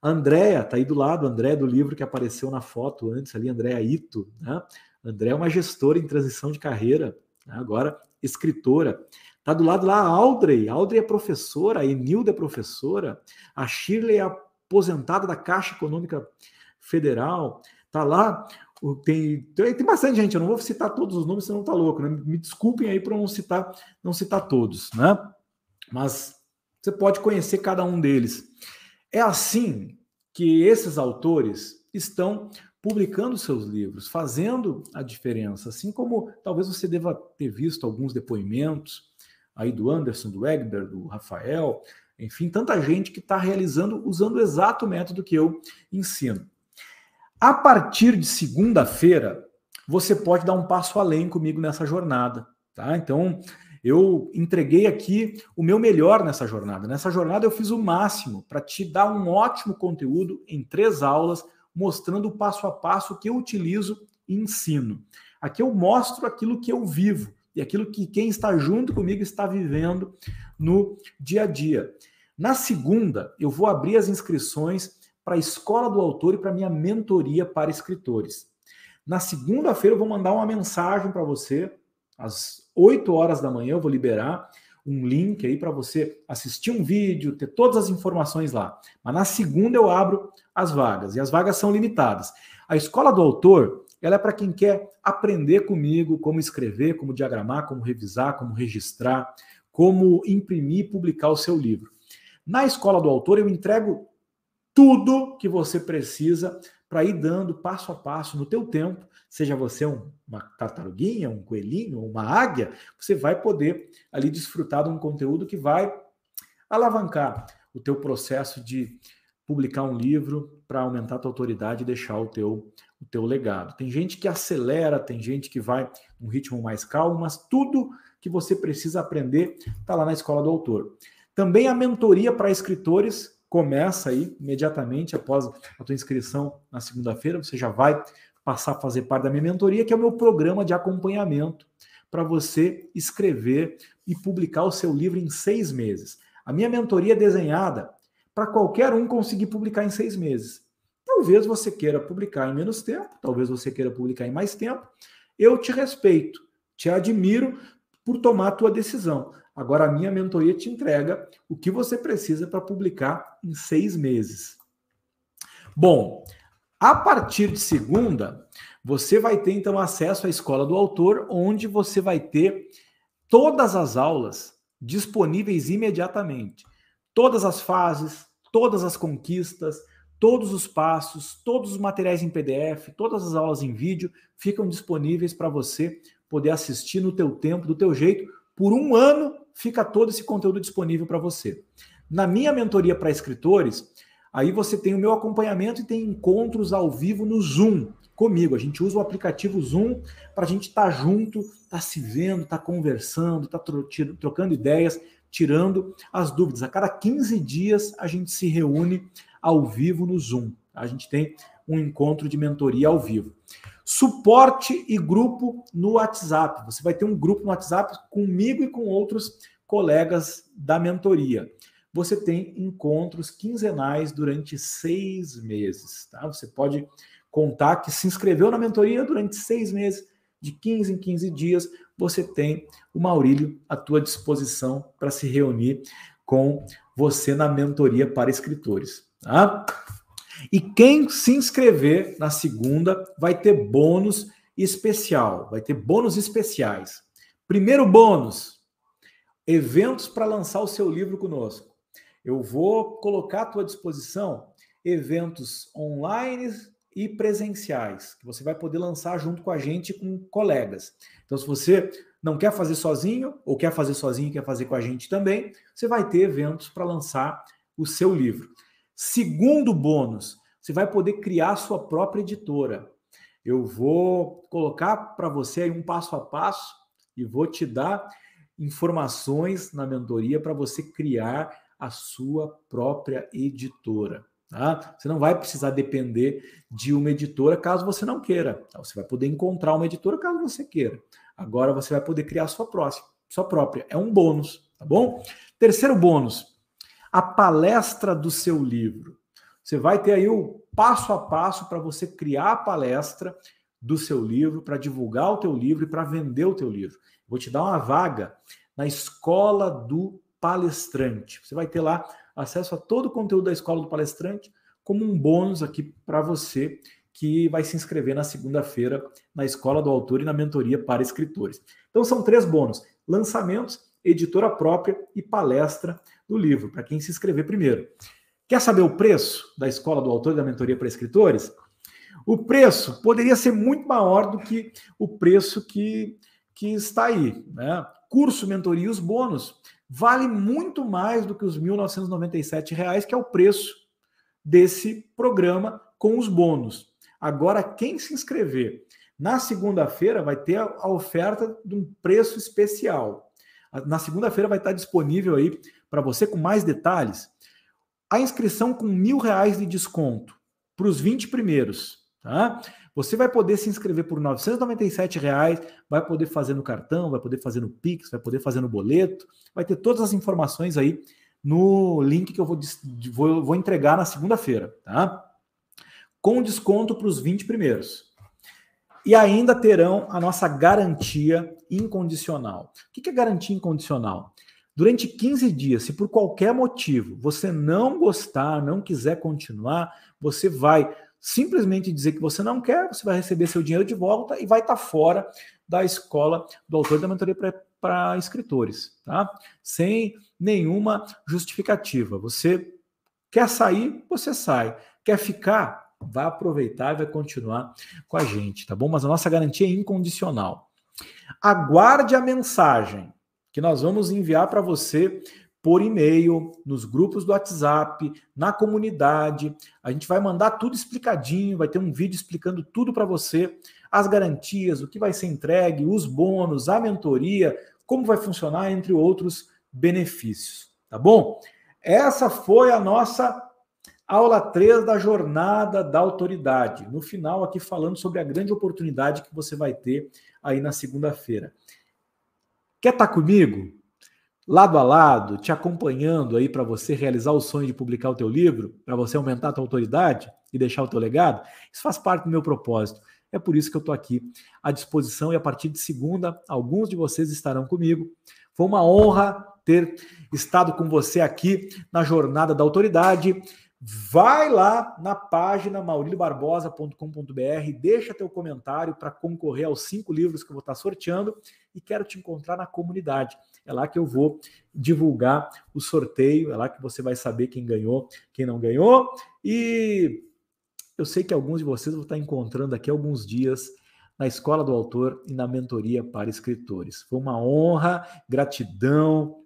A Andrea está aí do lado, a do livro que apareceu na foto antes ali, Andrea Ito. Né? Andrea é uma gestora em transição de carreira, né? agora escritora. Está do lado lá a Audrey. A Audrey é professora, a Enilda é professora, a Shirley é aposentada da Caixa Econômica Federal. Está lá tem, tem bastante gente, eu não vou citar todos os nomes, senão tá louco, né? Me desculpem aí por não citar, não citar todos, né? Mas você pode conhecer cada um deles. É assim que esses autores estão publicando seus livros, fazendo a diferença, assim como talvez você deva ter visto alguns depoimentos aí do Anderson, do Egber, do Rafael, enfim, tanta gente que está realizando usando o exato método que eu ensino. A partir de segunda-feira, você pode dar um passo além comigo nessa jornada, tá? Então, eu entreguei aqui o meu melhor nessa jornada. Nessa jornada eu fiz o máximo para te dar um ótimo conteúdo em três aulas, mostrando o passo a passo que eu utilizo e ensino. Aqui eu mostro aquilo que eu vivo e aquilo que quem está junto comigo está vivendo no dia a dia. Na segunda, eu vou abrir as inscrições para a Escola do Autor e para minha mentoria para escritores. Na segunda-feira eu vou mandar uma mensagem para você, às 8 horas da manhã eu vou liberar um link aí para você assistir um vídeo, ter todas as informações lá. Mas na segunda eu abro as vagas e as vagas são limitadas. A Escola do Autor, ela é para quem quer aprender comigo como escrever, como diagramar, como revisar, como registrar, como imprimir e publicar o seu livro. Na Escola do Autor eu entrego tudo que você precisa para ir dando passo a passo no teu tempo, seja você um, uma tartaruguinha, um coelhinho, uma águia, você vai poder ali desfrutar de um conteúdo que vai alavancar o teu processo de publicar um livro para aumentar a tua autoridade e deixar o teu o teu legado. Tem gente que acelera, tem gente que vai num ritmo mais calmo, mas tudo que você precisa aprender está lá na escola do autor. Também a mentoria para escritores começa aí imediatamente após a tua inscrição na segunda-feira, você já vai passar a fazer parte da minha mentoria, que é o meu programa de acompanhamento para você escrever e publicar o seu livro em seis meses. A minha mentoria é desenhada para qualquer um conseguir publicar em seis meses. Talvez você queira publicar em menos tempo, talvez você queira publicar em mais tempo. Eu te respeito, te admiro por tomar a tua decisão. Agora, a minha mentoria te entrega o que você precisa para publicar em seis meses. Bom, a partir de segunda, você vai ter então acesso à escola do autor, onde você vai ter todas as aulas disponíveis imediatamente. Todas as fases, todas as conquistas, todos os passos, todos os materiais em PDF, todas as aulas em vídeo ficam disponíveis para você poder assistir no teu tempo, do teu jeito, por um ano fica todo esse conteúdo disponível para você. Na minha mentoria para escritores, aí você tem o meu acompanhamento e tem encontros ao vivo no Zoom comigo. A gente usa o aplicativo Zoom para a gente estar tá junto, estar tá se vendo, estar tá conversando, estar tá trocando ideias, tirando as dúvidas. A cada 15 dias a gente se reúne ao vivo no Zoom. A gente tem um encontro de mentoria ao vivo. Suporte e grupo no WhatsApp. Você vai ter um grupo no WhatsApp comigo e com outros colegas da mentoria. Você tem encontros quinzenais durante seis meses. Tá? Você pode contar que se inscreveu na mentoria durante seis meses, de 15 em 15 dias, você tem o Maurílio à tua disposição para se reunir com você na mentoria para escritores. Tá? E quem se inscrever na segunda vai ter bônus especial, vai ter bônus especiais. Primeiro bônus: eventos para lançar o seu livro conosco. Eu vou colocar à tua disposição eventos online e presenciais, que você vai poder lançar junto com a gente com colegas. Então, se você não quer fazer sozinho, ou quer fazer sozinho e quer fazer com a gente também, você vai ter eventos para lançar o seu livro. Segundo bônus, você vai poder criar sua própria editora. Eu vou colocar para você aí um passo a passo e vou te dar informações na mentoria para você criar a sua própria editora. Tá? Você não vai precisar depender de uma editora caso você não queira. Você vai poder encontrar uma editora caso você queira. Agora você vai poder criar sua próxima, sua própria. É um bônus, tá bom? Terceiro bônus a palestra do seu livro. Você vai ter aí o passo a passo para você criar a palestra do seu livro, para divulgar o teu livro e para vender o teu livro. Vou te dar uma vaga na escola do palestrante. Você vai ter lá acesso a todo o conteúdo da escola do palestrante como um bônus aqui para você que vai se inscrever na segunda-feira na escola do autor e na mentoria para escritores. Então são três bônus: lançamentos, editora própria e palestra do livro, para quem se inscrever primeiro. Quer saber o preço da escola do autor e da mentoria para escritores? O preço poderia ser muito maior do que o preço que, que está aí. Né? Curso, mentoria e os bônus vale muito mais do que os R$ 1.997, que é o preço desse programa com os bônus. Agora, quem se inscrever na segunda-feira vai ter a oferta de um preço especial. Na segunda-feira vai estar disponível aí para você com mais detalhes a inscrição com mil reais de desconto para os 20 primeiros. Tá? Você vai poder se inscrever por 997 reais, vai poder fazer no cartão, vai poder fazer no Pix, vai poder fazer no boleto, vai ter todas as informações aí no link que eu vou, vou, vou entregar na segunda-feira, tá? Com desconto para os 20 primeiros. E ainda terão a nossa garantia incondicional. O que é garantia incondicional? Durante 15 dias, se por qualquer motivo você não gostar, não quiser continuar, você vai simplesmente dizer que você não quer, você vai receber seu dinheiro de volta e vai estar fora da escola do autor da mentoria para escritores, tá? Sem nenhuma justificativa. Você quer sair, você sai. Quer ficar, vai aproveitar e vai continuar com a gente, tá bom? Mas a nossa garantia é incondicional. Aguarde a mensagem que nós vamos enviar para você por e-mail, nos grupos do WhatsApp, na comunidade. A gente vai mandar tudo explicadinho, vai ter um vídeo explicando tudo para você, as garantias, o que vai ser entregue, os bônus, a mentoria, como vai funcionar, entre outros benefícios, tá bom? Essa foi a nossa aula 3 da jornada da autoridade. No final aqui falando sobre a grande oportunidade que você vai ter aí na segunda-feira. Quer estar tá comigo? Lado a lado, te acompanhando aí para você realizar o sonho de publicar o teu livro, para você aumentar a tua autoridade e deixar o teu legado, isso faz parte do meu propósito. É por isso que eu estou aqui à disposição e a partir de segunda, alguns de vocês estarão comigo. Foi uma honra ter estado com você aqui na jornada da autoridade. Vai lá na página mauriliobarbosa.com.br, deixa teu comentário para concorrer aos cinco livros que eu vou estar sorteando e quero te encontrar na comunidade. É lá que eu vou divulgar o sorteio, é lá que você vai saber quem ganhou, quem não ganhou. E eu sei que alguns de vocês vão estar encontrando aqui alguns dias na Escola do Autor e na mentoria para escritores. Foi uma honra, gratidão,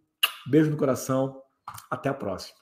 beijo no coração, até a próxima.